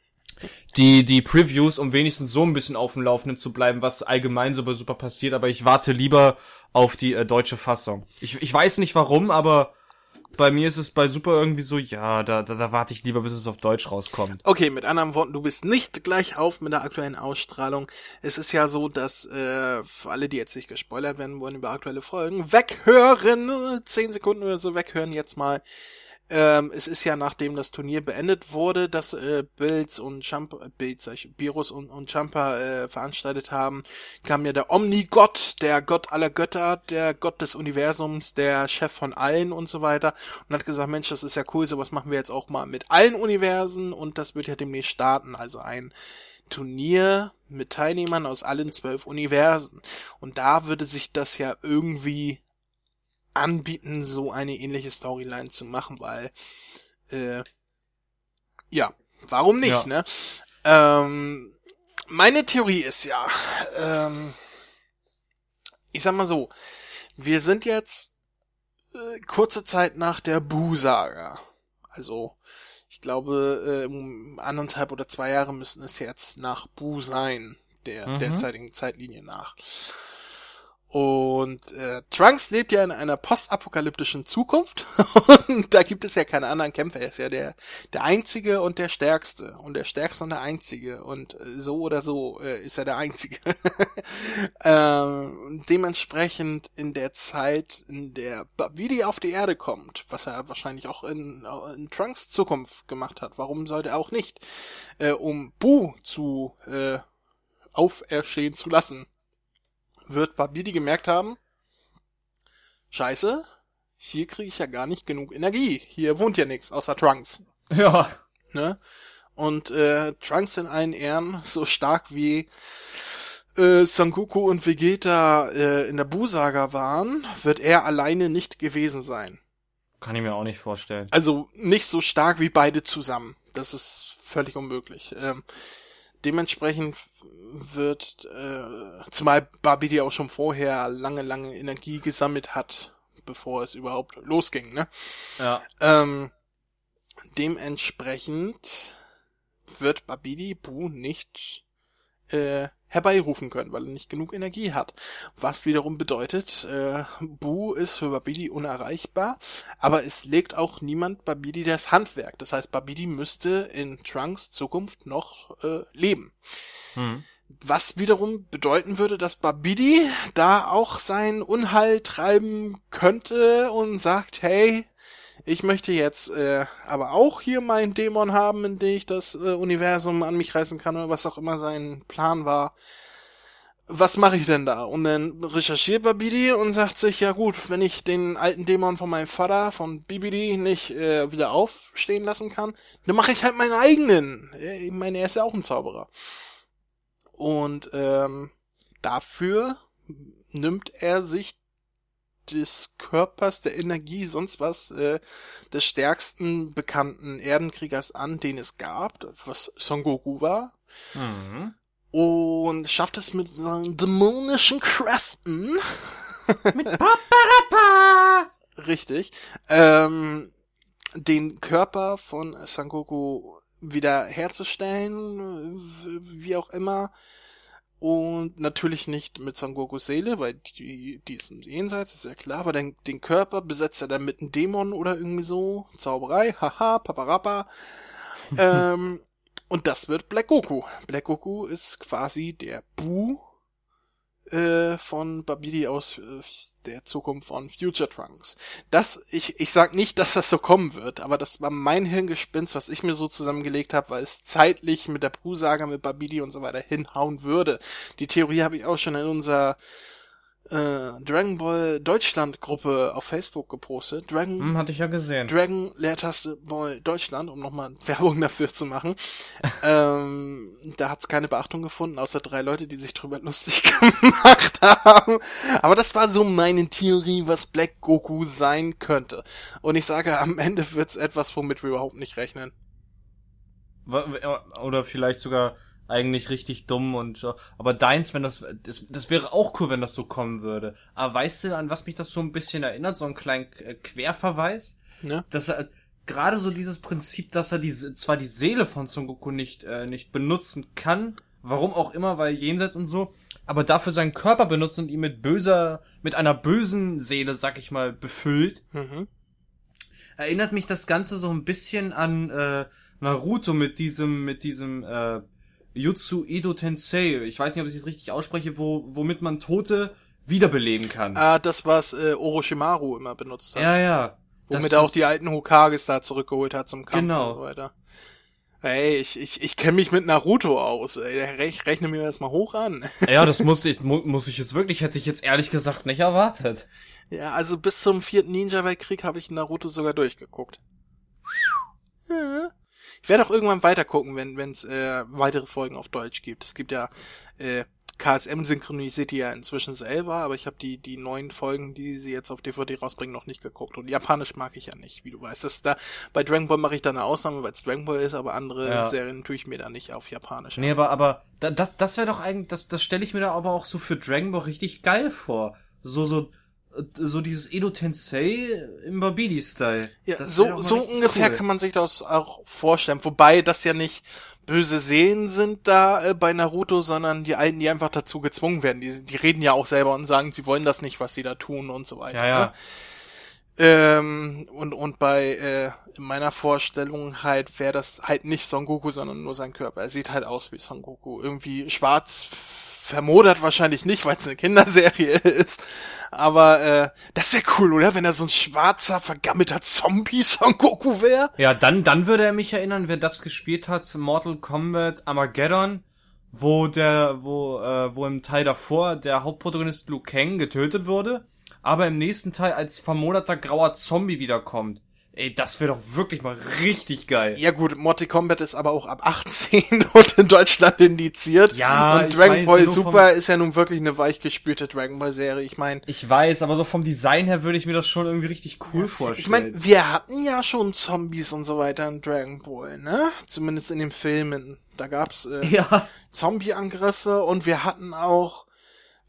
die die Previews, um wenigstens so ein bisschen auf dem Laufenden zu bleiben, was allgemein so bei Super passiert, aber ich warte lieber auf die äh, deutsche Fassung. Ich, ich weiß nicht warum, aber bei mir ist es bei Super irgendwie so, ja, da, da, da warte ich lieber, bis es auf Deutsch rauskommt. Okay, mit anderen Worten, du bist nicht gleich auf mit der aktuellen Ausstrahlung. Es ist ja so, dass äh, für alle, die jetzt nicht gespoilert werden wollen über aktuelle Folgen, weghören, zehn Sekunden oder so weghören jetzt mal. Ähm, es ist ja nachdem das Turnier beendet wurde, dass äh, Bills und Champa, äh, Bills, Virus und, und Champa äh, veranstaltet haben, kam ja der Omnigott, der Gott aller Götter, der Gott des Universums, der Chef von allen und so weiter und hat gesagt, Mensch, das ist ja cool, sowas machen wir jetzt auch mal mit allen Universen und das wird ja demnächst starten, also ein Turnier mit Teilnehmern aus allen zwölf Universen. Und da würde sich das ja irgendwie anbieten, so eine ähnliche Storyline zu machen, weil äh, ja, warum nicht, ja. ne? Ähm, meine Theorie ist ja, ähm, ich sag mal so, wir sind jetzt äh, kurze Zeit nach der Bu-Saga. Also, ich glaube, äh, anderthalb oder zwei Jahre müssen es jetzt nach Bu sein, der mhm. derzeitigen Zeitlinie nach. Und äh, Trunks lebt ja in einer postapokalyptischen Zukunft und da gibt es ja keine anderen Kämpfer. Er ist ja der der einzige und der stärkste und der stärkste und der einzige und äh, so oder so äh, ist er der einzige. ähm, dementsprechend in der Zeit, in der Babidi auf die Erde kommt, was er wahrscheinlich auch in, in Trunks Zukunft gemacht hat. Warum sollte er auch nicht, äh, um Bu zu äh, auferstehen zu lassen? Wird Babidi gemerkt haben, scheiße, hier kriege ich ja gar nicht genug Energie. Hier wohnt ja nichts außer Trunks. Ja. Ne? Und äh, Trunks in allen Ehren, so stark wie äh, Sangoku und Vegeta äh, in der Bu-Saga waren, wird er alleine nicht gewesen sein. Kann ich mir auch nicht vorstellen. Also nicht so stark wie beide zusammen. Das ist völlig unmöglich. Ähm, dementsprechend wird, äh, zumal Babidi auch schon vorher lange, lange Energie gesammelt hat, bevor es überhaupt losging, ne? Ja. Ähm, dementsprechend wird Babidi Bu nicht äh, herbeirufen können, weil er nicht genug Energie hat. Was wiederum bedeutet, äh, Bu ist für Babidi unerreichbar, aber es legt auch niemand Babidi das Handwerk. Das heißt, Babidi müsste in Trunks Zukunft noch äh, leben. Hm. Was wiederum bedeuten würde, dass Babidi da auch sein Unheil treiben könnte und sagt, hey, ich möchte jetzt äh, aber auch hier meinen Dämon haben, in dem ich das äh, Universum an mich reißen kann oder was auch immer sein Plan war. Was mache ich denn da? Und dann recherchiert Babidi und sagt sich, ja gut, wenn ich den alten Dämon von meinem Vater, von Bibidi, nicht äh, wieder aufstehen lassen kann, dann mache ich halt meinen eigenen. Äh, Ich meine, er ist ja auch ein Zauberer. Und ähm, dafür nimmt er sich des Körpers, der Energie, sonst was, äh, des stärksten bekannten Erdenkriegers an, den es gab, was Son Goku war, Mhm. und schafft es mit seinen dämonischen Kräften, Mit Paparappa! richtig, ähm, den Körper von Son Goku wieder herzustellen, wie auch immer, und natürlich nicht mit Son Gokus Seele, weil die, die ist im Jenseits, ist ja klar, aber den, den Körper besetzt er dann mit einem Dämon oder irgendwie so. Zauberei, haha, paparappa. ähm, und das wird Black Goku. Black Goku ist quasi der Bu äh, von Babidi aus äh, der Zukunft von Future Trunks. Das, ich, ich sag nicht, dass das so kommen wird, aber das war mein Hirngespinst, was ich mir so zusammengelegt habe, weil es zeitlich mit der Bu-Saga, mit Babidi und so weiter hinhauen würde. Die Theorie habe ich auch schon in unserer äh, Dragon Ball Deutschland Gruppe auf Facebook gepostet. Dragon Hm, hatte ich ja gesehen. Dragon Leertaste Ball Deutschland, um nochmal Werbung dafür zu machen. ähm, da hat's keine Beachtung gefunden, außer drei Leute, die sich drüber lustig gemacht haben. Aber das war so meine Theorie, was Black Goku sein könnte. Und ich sage, am Ende wird's etwas, womit wir überhaupt nicht rechnen. Oder vielleicht sogar eigentlich richtig dumm und so. Aber deins, wenn das, das, das wäre auch cool, wenn das so kommen würde. Aber weißt du, an was mich das so ein bisschen erinnert? So einen kleinen äh, Querverweis? Ne? Dass er, gerade so dieses Prinzip, dass er die, zwar die Seele von Son Goku nicht, äh, nicht benutzen kann, warum auch immer, weil jenseits und so, aber dafür seinen Körper benutzt und ihn mit böser, mit einer bösen Seele, sag ich mal, befüllt, Mhm. erinnert mich das Ganze so ein bisschen an äh, Naruto mit diesem, mit diesem äh, Jutsu Edo Tensei. Ich weiß nicht, ob ich es richtig ausspreche, wo, womit man Tote wiederbeleben kann. Ah, das, was äh, Orochimaru immer benutzt hat. ja, ja. womit Das- er auch die alten Hokages da zurückgeholt hat zum Kampf Genau. und so weiter. Ey, ich, ich, ich kenne mich mit Naruto aus. Ey, rechne mir das mal hoch an. Ja, das muss ich, mu muss ich jetzt wirklich, hätte ich jetzt ehrlich gesagt nicht erwartet. Ja, also bis zum vierten Ninja-Weltkrieg habe ich Naruto sogar durchgeguckt. Ja. Ich werde auch irgendwann weiter gucken, wenn es äh, weitere Folgen auf Deutsch gibt. Es gibt ja äh, KSM synchronisiert die ja inzwischen selber, aber ich habe die die neuen Folgen, die sie jetzt auf DVD rausbringen, noch nicht geguckt. Und Japanisch mag ich ja nicht, wie du weißt. Das da bei Dragon Ball mache ich da eine Ausnahme, weil es Dragon Ball ist, aber andere Ja. Serien tue ich mir da nicht auf Japanisch. Nee, aber, aber da, das, das wäre doch eigentlich, das, das stelle ich mir da aber auch so für Dragon Ball richtig geil vor. So, so, so dieses Edo Tensei im Babidi-Style. Ja, Das so, so ungefähr cool. kann man sich das auch vorstellen. Wobei das ja nicht böse Seelen sind da äh, bei Naruto, sondern die Alten, die einfach dazu gezwungen werden. Die, die reden ja auch selber und sagen, sie wollen das nicht, was sie da tun und so weiter. Ja, ja. Ne? Ähm, und, und bei äh, in meiner Vorstellung halt wäre das halt nicht Son Goku, sondern nur sein Körper. Er sieht halt aus wie Son Goku. Irgendwie schwarz vermodert wahrscheinlich nicht, weil es eine Kinderserie ist. Aber äh, das wäre cool, oder? Wenn er so ein schwarzer, vergammelter Zombie Son Goku wäre. Ja, dann, dann würde er mich erinnern, wer das gespielt hat, Mortal Kombat Armageddon, wo der, wo, äh, wo im Teil davor der Hauptprotagonist Liu Kang getötet wurde. aber im nächsten Teil als vermoderter grauer Zombie wiederkommt. Ey, das wäre doch wirklich mal richtig geil. Ja gut, Mortal Kombat ist aber auch ab 18 und in Deutschland indiziert. Ja, und Dragon Ball nur vom- Super ist ja nun wirklich eine weichgespülte Dragon Ball Serie. Ich meine, Ich weiß, aber so vom Design her würde ich mir das schon irgendwie richtig cool vorstellen. ich meine, wir hatten ja schon Zombies und so weiter in Dragon Ball, ne? Zumindest in den Filmen. Da gab's äh, ja, Zombie-Angriffe und wir hatten auch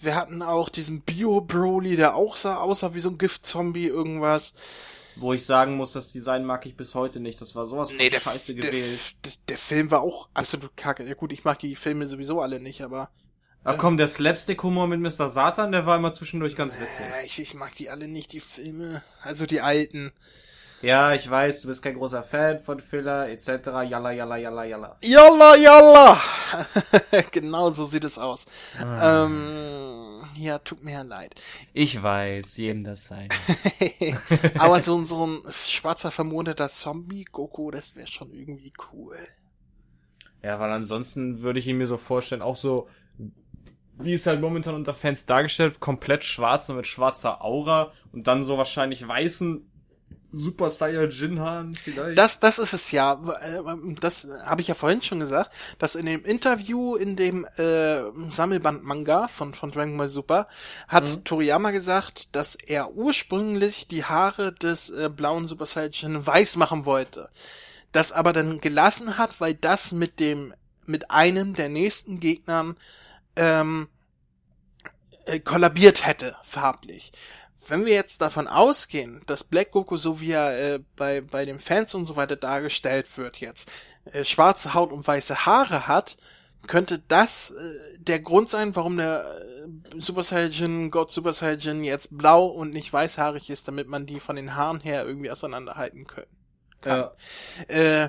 wir hatten auch diesen Bio-Broly, der auch sah, aussah wie so ein Gift-Zombie irgendwas. Wo ich sagen muss, das Design mag ich bis heute nicht. Das war sowas von Nee, der, scheiße gewählt. der, der Film war auch absolut kacke. Ja gut, ich mag die Filme sowieso alle nicht, aber Ach komm, der Slapstick-Humor mit Mr. Satan, der war immer zwischendurch ganz witzig. äh, ich, ich mag die alle nicht, die Filme. Also die alten. Ja, ich weiß, du bist kein großer Fan von Filler, etc. Yalla, yalla, yalla, yalla. Yalla, yalla! genau so sieht es aus. Ah. Ähm, ja, tut mir ja leid. Ich weiß, jedem das sein. aber so, so ein schwarzer vermondeter Zombie, Goku, das wäre schon irgendwie cool. Ja, weil ansonsten würde ich ihn mir so vorstellen, auch so, wie es halt momentan unter Fans dargestellt, komplett schwarz und mit schwarzer Aura und dann so wahrscheinlich weißen Super Saiyajin Haaren vielleicht. Das, das ist es ja. Das habe ich ja vorhin schon gesagt, dass in dem Interview in dem äh, Sammelband Manga von von Dragon Ball Super hat Mhm. Toriyama gesagt, dass er ursprünglich die Haare des äh, blauen Super Saiyajin weiß machen wollte, das aber dann gelassen hat, weil das mit dem mit einem der nächsten Gegnern ähm, äh, kollabiert hätte farblich. Wenn wir jetzt davon ausgehen, dass Black Goku, so wie er äh, bei, bei den Fans und so weiter dargestellt wird jetzt, äh, schwarze Haut und weiße Haare hat, könnte das äh, der Grund sein, warum der äh, Super Saiyan, God Super Saiyan jetzt blau und nicht weißhaarig ist, damit man die von den Haaren her irgendwie auseinanderhalten können. ja. Äh,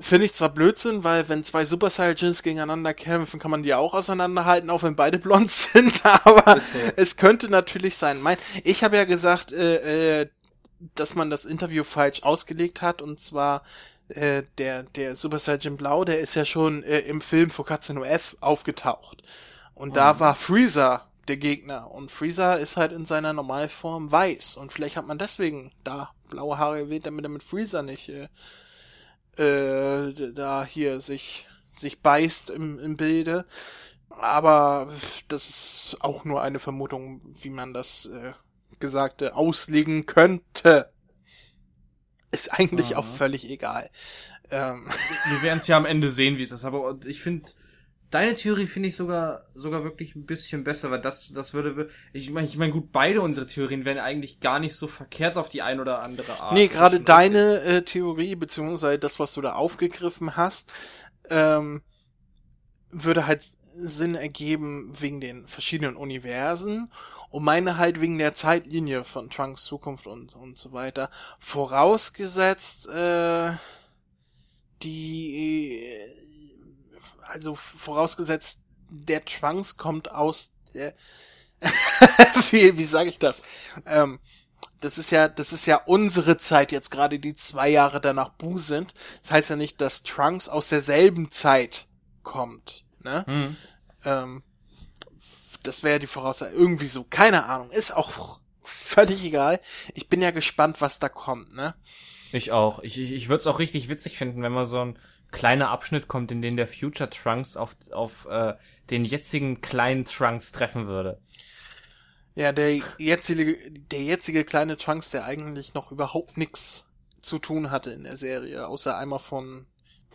Finde ich zwar Blödsinn, weil wenn zwei Super Saiyajins gegeneinander kämpfen, kann man die auch auseinanderhalten, auch wenn beide blond sind, aber es könnte natürlich sein. Mein, ich habe ja gesagt, äh, äh, dass man das Interview falsch ausgelegt hat, und zwar äh, der, der Super Saiyan Blau, der ist ja schon äh, im Film Fukatsu no F aufgetaucht. Und da Mhm. war Freezer der Gegner. Und Freezer ist halt in seiner Normalform weiß. Und vielleicht hat man deswegen da blaue Haare gewählt, damit er mit Freezer nicht äh, äh, da hier sich sich beißt im, im Bilde. Aber das ist auch nur eine Vermutung, wie man das äh, Gesagte auslegen könnte. Ist eigentlich Aha. auch völlig egal. Ähm, Wir werden es ja am Ende sehen, wie es ist. Aber ich finde, deine Theorie finde ich sogar sogar wirklich ein bisschen besser, weil das das würde ich meine ich meine gut, beide unsere Theorien wären eigentlich gar nicht so verkehrt auf die ein oder andere Art. nee, gerade deine äh, Theorie, beziehungsweise das, was du da aufgegriffen hast, ähm, würde halt Sinn ergeben wegen den verschiedenen Universen und meine halt wegen der Zeitlinie von Trunks Zukunft und, und so weiter. Vorausgesetzt, äh, die, also vorausgesetzt, der Trunks kommt aus der, wie, wie sage ich das? Ähm, das ist ja, das ist ja unsere Zeit jetzt gerade, die zwei Jahre danach Bu sind. Das heißt ja nicht, dass Trunks aus derselben Zeit kommt, ne? Hm. Ähm, das wäre die Voraussetzung. Irgendwie so, keine Ahnung. Ist auch völlig egal. Ich bin ja gespannt, was da kommt, ne? Ich auch. Ich, ich, ich würde es auch richtig witzig finden, wenn mal so ein kleiner Abschnitt kommt, in dem der Future Trunks auf, auf äh, den jetzigen kleinen Trunks treffen würde. Ja, der jetzige, der jetzige kleine Trunks, der eigentlich noch überhaupt nichts zu tun hatte in der Serie, außer einmal von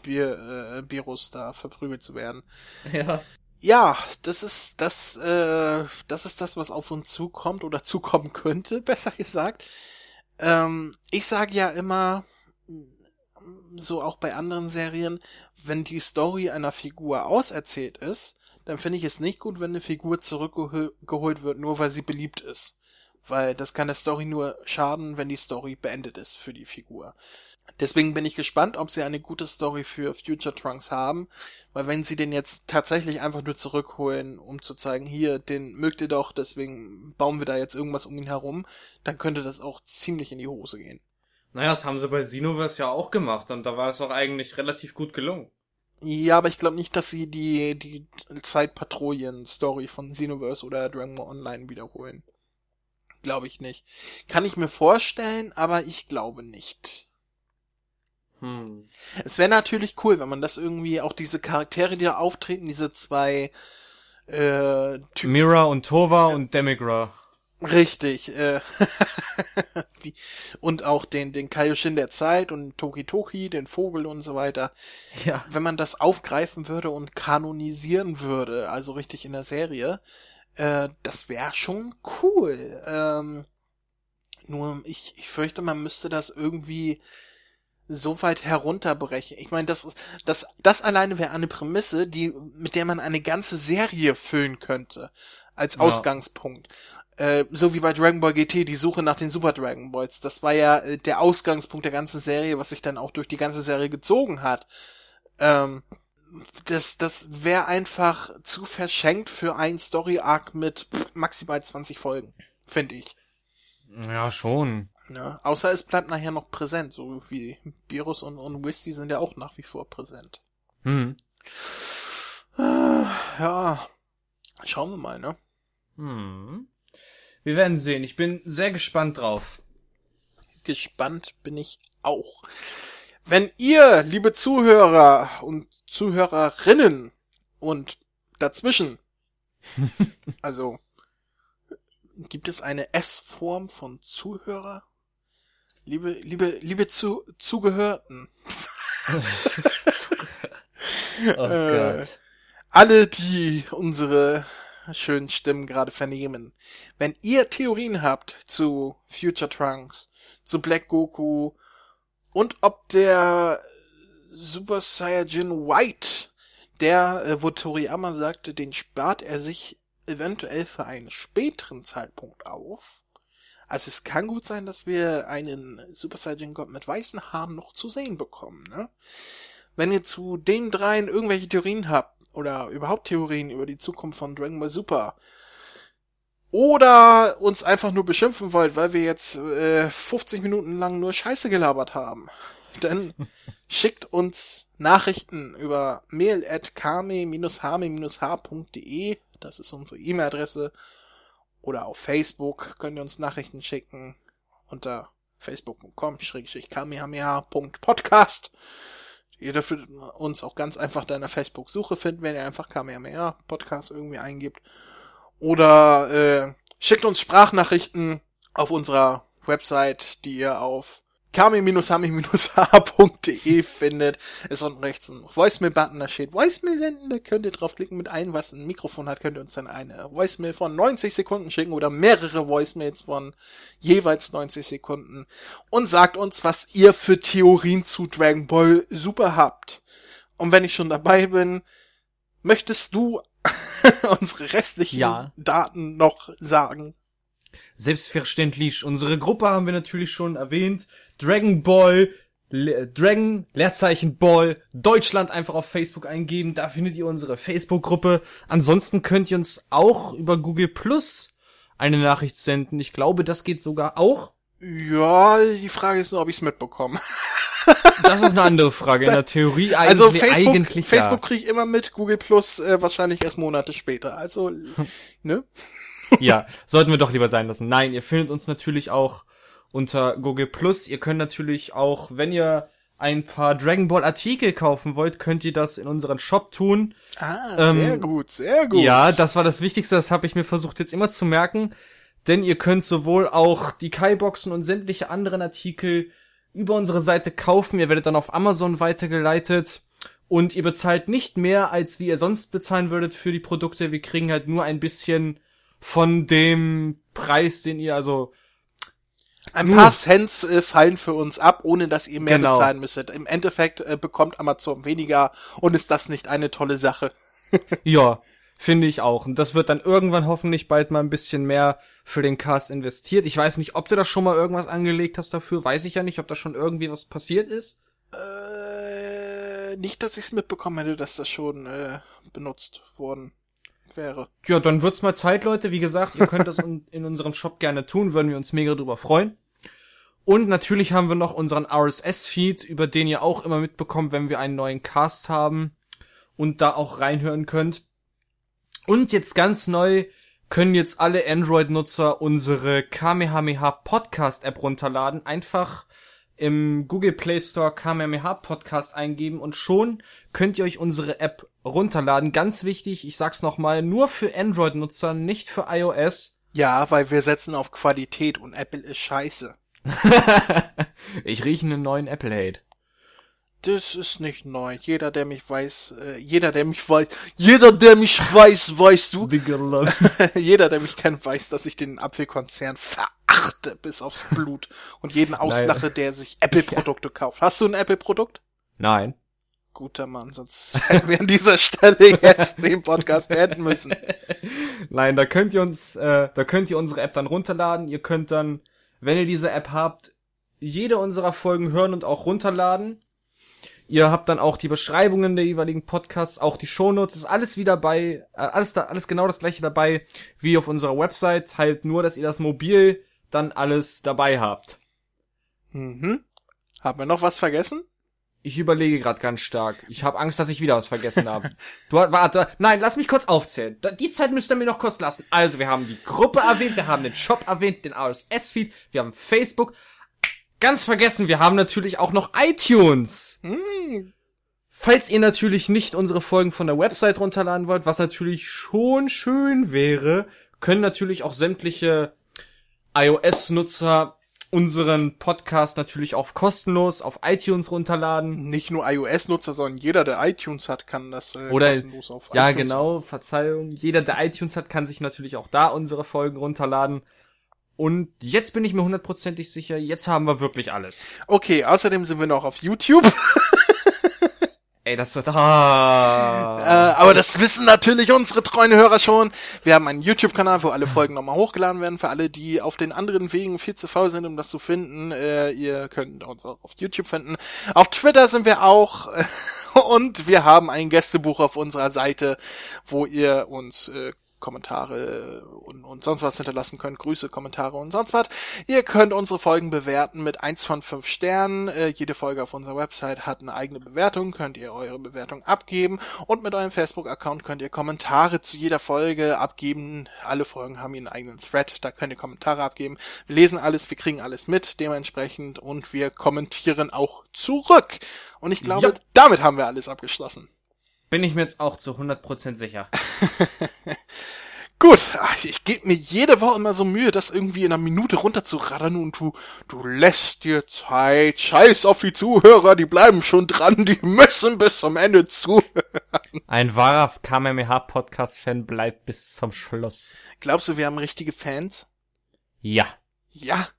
Bier, äh, Virus da verprügelt zu werden. Ja. Ja, das ist das, äh, das ist das, was auf uns zukommt oder zukommen könnte, besser gesagt. Ähm, ich sage ja immer, so auch bei anderen Serien, wenn die Story einer Figur auserzählt ist, dann finde ich es nicht gut, wenn eine Figur zurückgeholt wird, nur weil sie beliebt ist. Weil das kann der Story nur schaden, wenn die Story beendet ist für die Figur. Deswegen bin ich gespannt, ob sie eine gute Story für Future Trunks haben, weil wenn sie den jetzt tatsächlich einfach nur zurückholen, um zu zeigen, hier, den mögt ihr doch, deswegen bauen wir da jetzt irgendwas um ihn herum, dann könnte das auch ziemlich in die Hose gehen. Naja, das haben sie bei Xenoverse ja auch gemacht und da war es auch eigentlich relativ gut gelungen. Ja, aber ich glaube nicht, dass sie die, die Zeitpatrouillen-Story von Xenoverse oder Dragon Ball Online wiederholen. glaube ich nicht. Kann ich mir vorstellen, aber ich glaube nicht. Hm. Es wäre natürlich cool, wenn man das irgendwie auch diese Charaktere, die da auftreten, diese zwei äh, Typen. Mira und Tova und Demigra. Richtig. Äh, und auch den, den Kaioshin der Zeit und Toki Toki, den Vogel und so weiter. Ja. Wenn man das aufgreifen würde und kanonisieren würde, also richtig in der Serie, äh, das wäre schon cool. Ähm, nur ich, ich fürchte, man müsste das irgendwie so weit herunterbrechen. Ich meine, das, das, das alleine wäre eine Prämisse, die, mit der man eine ganze Serie füllen könnte. Als Ja. Äh, so wie bei Dragon Ball GT, die Suche nach den Super Dragon Balls. Das war ja äh, der Ausgangspunkt der ganzen Serie, was sich dann auch durch die ganze Serie gezogen hat. Ähm, das, das wäre einfach zu verschenkt für einen Story-Arc mit maximal 20 Folgen. Finde ich. Ja, schon. Ja, außer es bleibt nachher noch präsent, so wie Virus und, und Wisty sind ja auch nach wie vor präsent. Hm. Ah, Ja, schauen wir mal, ne? Hm. Wir werden sehen. Ich bin sehr gespannt drauf. Gespannt bin ich auch. Wenn ihr, liebe Zuhörer und Zuhörerinnen und dazwischen, also gibt es eine S-Form von Zuhörer? Liebe, liebe, liebe zu, Zugehörten. Oh Äh, Gott. alle, die unsere schönen Stimmen gerade vernehmen. Wenn ihr Theorien habt zu Future Trunks, zu Black Goku und ob der Super Saiyajin White, der, äh, wo Toriyama sagte, den spart er sich eventuell für einen späteren Zeitpunkt auf. Also es kann gut sein, dass wir einen Super Saiyajin Gott mit weißen Haaren noch zu sehen bekommen, ne? Wenn ihr zu den dreien irgendwelche Theorien habt, oder überhaupt Theorien über die Zukunft von Dragon Ball Super, oder uns einfach nur beschimpfen wollt, weil wir jetzt äh, 50 Minuten lang nur Scheiße gelabert haben, dann schickt uns Nachrichten über mail at kame-hame-h.de, das ist unsere E-Mail-Adresse, oder auf Facebook könnt ihr uns Nachrichten schicken unter facebook.com-kamehameha.podcast. Ihr dürft uns auch ganz einfach da in der Facebook-Suche finden, wenn ihr einfach Kamehameha Podcast irgendwie eingibt. Oder äh, schickt uns Sprachnachrichten auf unserer Website, die ihr auf kami-hami-h.de findet. Ist unten rechts ein Voicemail-Button, da steht Voicemail senden, da könnt ihr draufklicken. Mit einem, was ein Mikrofon hat, könnt ihr uns dann eine Voicemail von 90 Sekunden schicken oder mehrere Voicemails von jeweils 90 Sekunden und sagt uns, was ihr für Theorien zu Dragon Ball Super habt. Und wenn ich schon dabei bin, möchtest du unsere restlichen Ja. Daten noch sagen? Selbstverständlich. Unsere Gruppe haben wir natürlich schon erwähnt. Dragon Ball, Le Dragon, Leerzeichen Ball, Deutschland einfach auf Facebook eingeben. Da findet ihr unsere Facebook-Gruppe. Ansonsten könnt ihr uns auch über Google Plus eine Nachricht senden. Ich glaube, das geht sogar auch. Ja, die Frage ist nur, ob ich's mitbekomme. Das ist eine andere Frage. In der Theorie eigentlich, Also Facebook, eigentlich Facebook kriege ich immer mit, Google Plus äh, wahrscheinlich erst Monate später. Also, ne? Ja. sollten wir doch lieber sein lassen. Nein, ihr findet uns natürlich auch unter Google Plus. Ihr könnt natürlich auch, wenn ihr ein paar Dragon Ball Artikel kaufen wollt, könnt ihr das in unseren Shop tun. Ah, Ähm, sehr gut, sehr gut. Ja, das war das Wichtigste, das habe ich mir versucht jetzt immer zu merken. Denn ihr könnt sowohl auch die Kai-Boxen und sämtliche anderen Artikel über unsere Seite kaufen. Ihr werdet dann auf Amazon weitergeleitet. Und ihr bezahlt nicht mehr, als wie ihr sonst bezahlen würdet für die Produkte. Wir kriegen halt nur ein bisschen von dem Preis, den ihr, also, Ein paar Cents äh, fallen für uns ab, ohne dass ihr mehr Genau. bezahlen müsstet. Im Endeffekt äh, bekommt Amazon weniger und ist das nicht eine tolle Sache? ja, finde ich auch. Und das wird dann irgendwann hoffentlich bald mal ein bisschen mehr für den Cast investiert. Ich weiß nicht, ob du da schon mal irgendwas angelegt hast dafür. Weiß ich ja nicht, ob da schon irgendwie was passiert ist. Äh, nicht, dass ich's mitbekommen hätte, dass das schon äh, benutzt worden wäre. Ja, dann wird's mal Zeit, Leute. Wie gesagt, ihr könnt das in, unserem Shop gerne tun, würden wir uns mega drüber freuen. Und natürlich haben wir noch unseren RSS-Feed, über den ihr auch immer mitbekommt, wenn wir einen neuen Cast haben und da auch reinhören könnt. Und jetzt ganz neu können jetzt alle Android-Nutzer unsere Kamehameha Podcast App runterladen. Einfach im Google Play Store Kamehameha Podcast eingeben und schon könnt ihr euch unsere App runterladen. Ganz wichtig, ich sag's nochmal, nur für Android-Nutzer, nicht für iOS. Ja, weil wir setzen auf Qualität und Apple ist scheiße. ich rieche einen neuen Apple Hate. Das ist nicht neu. Jeder, der mich weiß, äh, jeder, der mich weiß, jeder, der mich weiß, weißt du, jeder, der mich kennt, weiß, dass ich den Apfelkonzern verachte bis aufs Blut und jeden auslache, der sich Apple-Produkte kauft. Hast du ein Apple-Produkt? Nein. Guter Mann, sonst hätten wir an dieser Stelle jetzt den Podcast beenden müssen. Nein, da könnt ihr uns, äh, da könnt ihr unsere App dann runterladen. Ihr könnt dann, wenn ihr diese App habt, jede unserer Folgen hören und auch runterladen. Ihr habt dann auch die Beschreibungen der jeweiligen Podcasts, auch die Shownotes, ist alles wieder bei, äh, alles da, alles genau das gleiche dabei wie auf unserer Website, halt nur, dass ihr das mobil dann alles dabei habt. Mhm. Haben wir noch was vergessen? Ich überlege gerade ganz stark. Ich habe Angst, dass ich wieder was vergessen habe. Du warte, nein, lass mich kurz aufzählen. Die Zeit müsst ihr mir noch kurz lassen. Also, wir haben die Gruppe erwähnt, wir haben den Shop erwähnt, den RSS-Feed, wir haben Facebook, Ganz vergessen, wir haben natürlich auch noch iTunes. Mm. Falls ihr natürlich nicht unsere Folgen von der Website runterladen wollt, was natürlich schon schön wäre, können natürlich auch sämtliche iOS-Nutzer unseren Podcast natürlich auch kostenlos auf iTunes runterladen. Nicht nur iOS-Nutzer, sondern jeder, der iTunes hat, kann das äh, Oder, kostenlos auf ja, iTunes. Ja, genau, Verzeihung. Jeder, der iTunes hat, kann sich natürlich auch da unsere Folgen runterladen. Und jetzt bin ich mir hundertprozentig sicher, jetzt haben wir wirklich alles. Okay, außerdem sind wir noch auf YouTube. Ey, das ist ah. Aber das wissen natürlich unsere treuen Hörer schon. Wir haben einen YouTube-Kanal, wo alle Folgen nochmal hochgeladen werden. Für alle, die auf den anderen Wegen viel zu faul sind, um das zu finden, äh, ihr könnt uns auch auf YouTube finden. Auf Twitter sind wir auch. und wir haben ein Gästebuch auf unserer Seite, wo ihr uns äh, Kommentare und, und sonst was hinterlassen könnt, Grüße, Kommentare und sonst was. Ihr könnt unsere Folgen bewerten mit eins von fünf Sternen. Äh, jede Folge auf unserer Website hat eine eigene Bewertung, könnt ihr eure Bewertung abgeben und mit eurem Facebook-Account könnt ihr Kommentare zu jeder Folge abgeben. Alle Folgen haben einen eigenen Thread, da könnt ihr Kommentare abgeben. Wir lesen alles, wir kriegen alles mit dementsprechend und wir kommentieren auch zurück. Und ich glaube, ja. damit haben wir alles abgeschlossen. Bin ich mir jetzt auch zu 100% sicher. Gut, ich gebe mir jede Woche immer so Mühe, das irgendwie in einer Minute runterzuraddern und du, du lässt dir Zeit. Scheiß auf die Zuhörer, die bleiben schon dran, die müssen bis zum Ende zuhören. Ein wahrer KMMH-Podcast-Fan bleibt bis zum Schluss. Glaubst du, wir haben richtige Fans? Ja. Ja.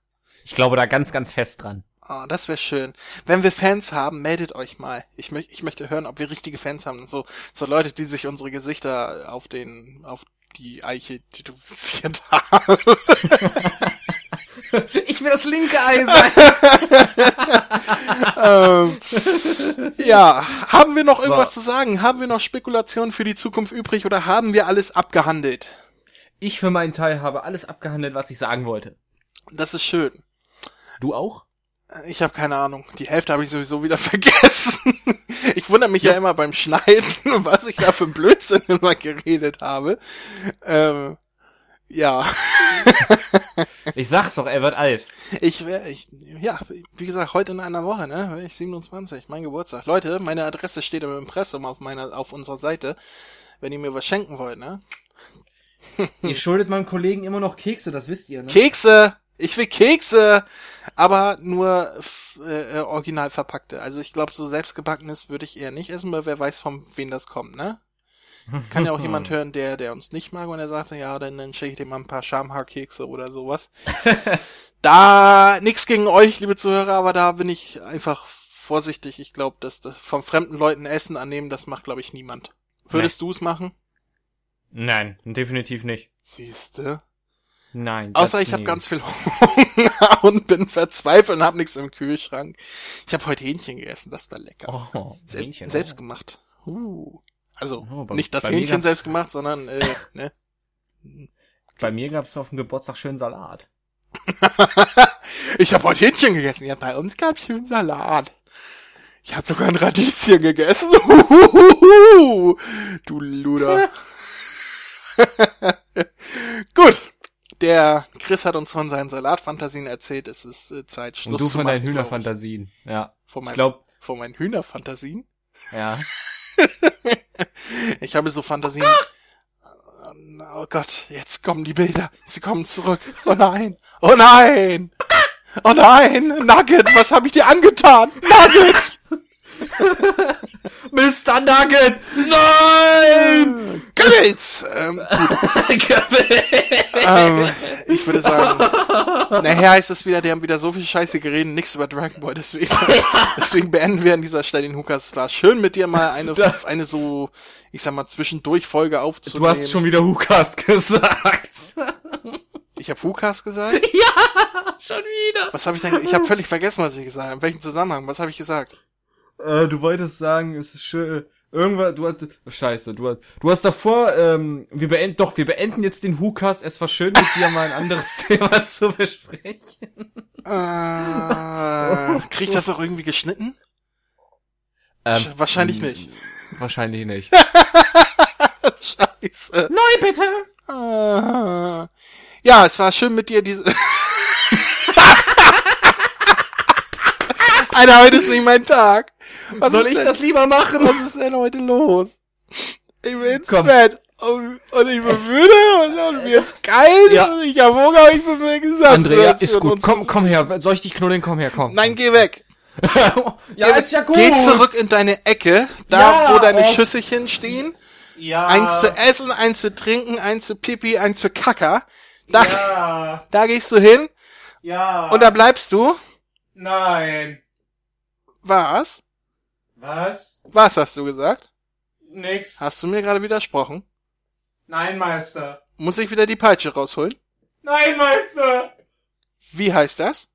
Ich glaube da ganz, ganz fest dran. Oh, das wäre schön. Wenn wir Fans haben, meldet euch mal. Ich, mö ich möchte hören, ob wir richtige Fans haben. So, so Leute, die sich unsere Gesichter auf den, auf die Eiche tätowiert haben. ich will das linke Ei sein. ähm, ja, haben wir noch irgendwas so. zu sagen? Haben wir noch Spekulationen für die Zukunft übrig oder haben wir alles abgehandelt? Ich für meinen Teil habe alles abgehandelt, was ich sagen wollte. Das ist schön. Du auch? Ich habe keine Ahnung. Die Hälfte habe ich sowieso wieder vergessen. Ich wundere mich ja. ja immer beim Schneiden, was ich da für ein Blödsinn immer geredet habe. Ähm, ja. ich sag's doch, er wird alt. Ich wäre, ich, ja, wie gesagt, heute in einer Woche, ne, wäre ich 27, mein Geburtstag. Leute, meine Adresse steht im Impressum auf meiner, auf unserer Seite, wenn ihr mir was schenken wollt, ne. ihr schuldet meinem Kollegen immer noch Kekse, das wisst ihr, ne? Kekse! Ich will Kekse, aber nur äh, original verpackte. Also ich glaube, so selbstgebackenes würde ich eher nicht essen, weil wer weiß, von wem das kommt, ne? Kann ja auch jemand hören, der, der uns nicht mag und er sagt, ja, dann, dann schicke ich dir mal ein paar Schamhaarkekse oder sowas. da, nix gegen euch, liebe Zuhörer, aber da bin ich einfach vorsichtig. Ich glaube, dass das vom fremden Leuten Essen annehmen, das macht, glaube ich, niemand. Würdest nee. du es machen? Nein, definitiv nicht. Siehste. Nein. Außer ich habe ganz viel Hunger und bin verzweifelt und habe nichts im Kühlschrank. Ich habe heute Hähnchen gegessen, das war lecker. Oh, Sel Hähnchen, selbst oh. gemacht. Uh. Also oh, bei, nicht das Hähnchen selbst gemacht, sondern äh, ne. Bei mir gab's auf dem Geburtstag schön Salat. ich habe heute Hähnchen gegessen. Ja, bei uns gab's schön Salat. Ich habe sogar ein Radieschen gegessen. du Luder. Der Chris hat uns von seinen Salatfantasien erzählt. Es ist äh, Zeit, Schluss Und du von machen, deinen ich. Hühnerfantasien. Ja. Von Ich meinen, glaub, von meinen Hühnerfantasien? ja. Ich habe so Fantasien. Oh Gott, jetzt kommen die Bilder. Sie kommen zurück. Oh nein. Oh nein. Oh nein. Nugget, was habe ich dir angetan? Nugget. Mr. Nugget! Nein! Goebbels. Ähm, ähm, ich würde sagen, nachher heißt es wieder, die haben wieder so viel Scheiße geredet, nichts über Dragon Ball, deswegen, deswegen beenden wir an dieser Stelle den Hukas. War schön mit dir mal eine, eine so, ich sag mal, zwischendurch Folge aufzunehmen. Du hast schon wieder Hukast gesagt. Ich habe Hukas gesagt? schon wieder. Was habe ich denn? Ich habe völlig vergessen, was ich gesagt habe. In welchem Zusammenhang? Was habe ich gesagt? Äh, du wolltest sagen, es ist schön. Irgendwas, du hast, scheiße, du hast, du hast davor, ähm, wir beenden, doch, wir beenden jetzt den Hukast. Es war schön, mit dir mal ein anderes Thema zu besprechen. Äh, krieg ich das auch irgendwie geschnitten? Ähm, Wahrscheinlich nicht. Wahrscheinlich nicht. Scheiße. Neu bitte! Ah. Ja, es war schön mit dir diese. Alter, heute ist nicht mein Tag. Was Soll ich denn, das lieber machen? Was ist denn heute los? Ich bin ins Komm. Bett und, und ich bin müde und, und mir ist kalt Ja. und ich hab Hunger und ich bin mir gesagt. André, ja, ist gut. Komm, komm her. Soll ich dich knuddeln? Komm her, komm. Nein, geh weg. ja, ist ja gut. Geh zurück in deine Ecke, da Ja, wo deine oh. Schüsselchen stehen. Ja. Eins für Essen, eins für Trinken, eins für Pipi, eins für Kacker. Da, Ja. da gehst du hin Ja. und da bleibst du. Nein. Was? Was? Was hast du gesagt? Nix. Hast du mir gerade widersprochen? Nein, Meister. Muss ich wieder die Peitsche rausholen? Nein, Meister. Wie heißt das?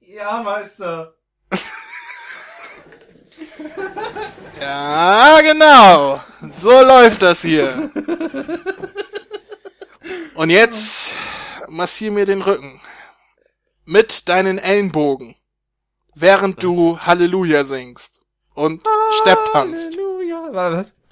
Ja, Meister. Ja, genau. So läuft das hier. Und jetzt massier mir den Rücken. Mit deinen Ellenbogen. Während du Halleluja singst. Und Stepp tanzt. Halleluja. Was?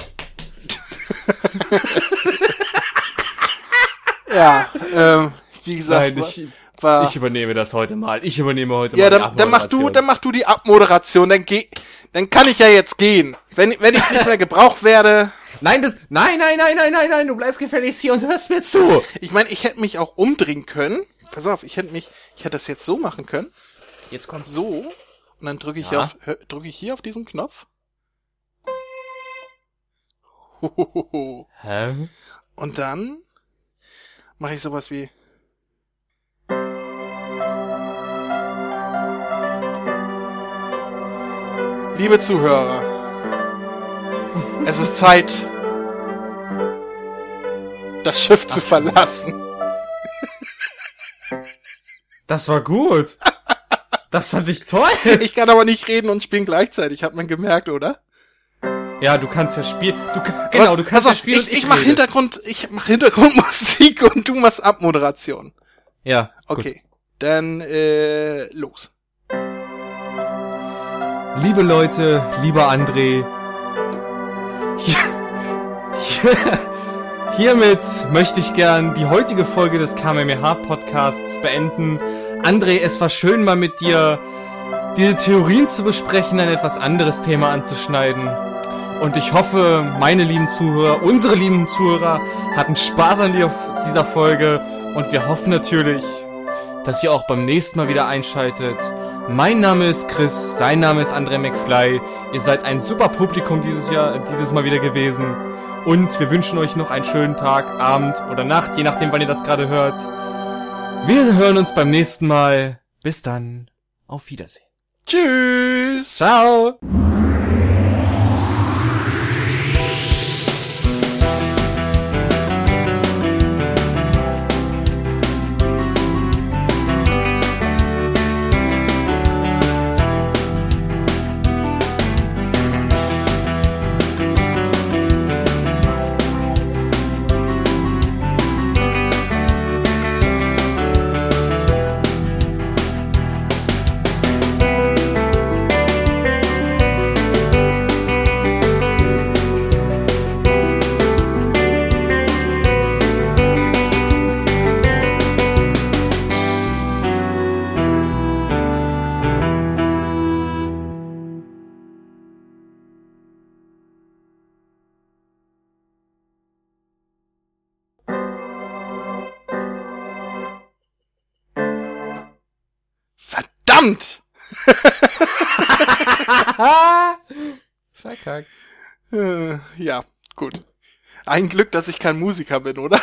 Ja, ähm, wie gesagt, Nein, ich, war, ich übernehme das heute mal. Ich übernehme heute ja, mal. die dann, dann mach du, dann mach du die Abmoderation, dann geh, dann kann ich ja jetzt gehen. Wenn, wenn ich nicht mehr gebraucht werde, Nein, das, nein, nein, nein, nein, nein, nein, du bleibst gefälligst hier und hörst mir zu. ich meine, ich hätte mich auch umdrehen können. Pass auf, ich hätte mich, ich hätte das jetzt so machen können. Jetzt kommst So. Und dann drücke ich, Ja. drücke ich hier auf diesen Knopf. Hohoho. Hä? Und dann mache ich sowas wie. Liebe Zuhörer, es ist Zeit, das Schiff zu verlassen. Das war gut. Das fand ich toll. Ich kann aber nicht reden und spielen gleichzeitig, hat man gemerkt, oder? Ja, du kannst ja spielen. Du, genau, Was? du kannst ja auf, spielen. Ich, ich mach rede. Hintergrund, ich mach Hintergrundmusik und du machst Abmoderation. Ja. Okay, dann äh, los. Gut. Liebe Leute, lieber André. Hier, hier, hiermit möchte ich gern die heutige Folge des KMMH Podcasts beenden. André, es war schön mal mit dir diese Theorien zu besprechen, ein etwas anderes Thema anzuschneiden. Und ich hoffe, meine lieben Zuhörer, unsere lieben Zuhörer hatten Spaß an die- dieser Folge. Und wir hoffen natürlich, dass ihr auch beim nächsten Mal wieder einschaltet. Mein Name ist Chris, sein Name ist André McFly. Ihr seid ein super Publikum dieses Jahr, dieses Mal wieder gewesen. Und wir wünschen euch noch einen schönen Tag, Abend oder Nacht, je nachdem, wann ihr das gerade hört. Wir hören uns beim nächsten Mal. Bis dann. Auf Wiedersehen. Tschüss. Ciao. Verdammt! Verkackt. Äh, ja, gut. Ein Glück, dass ich kein Musiker bin, oder?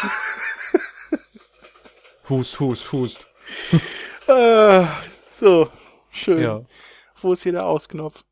Hust, hust, hust. äh, so, schön. Ja. Wo ist hier der Ausknopf?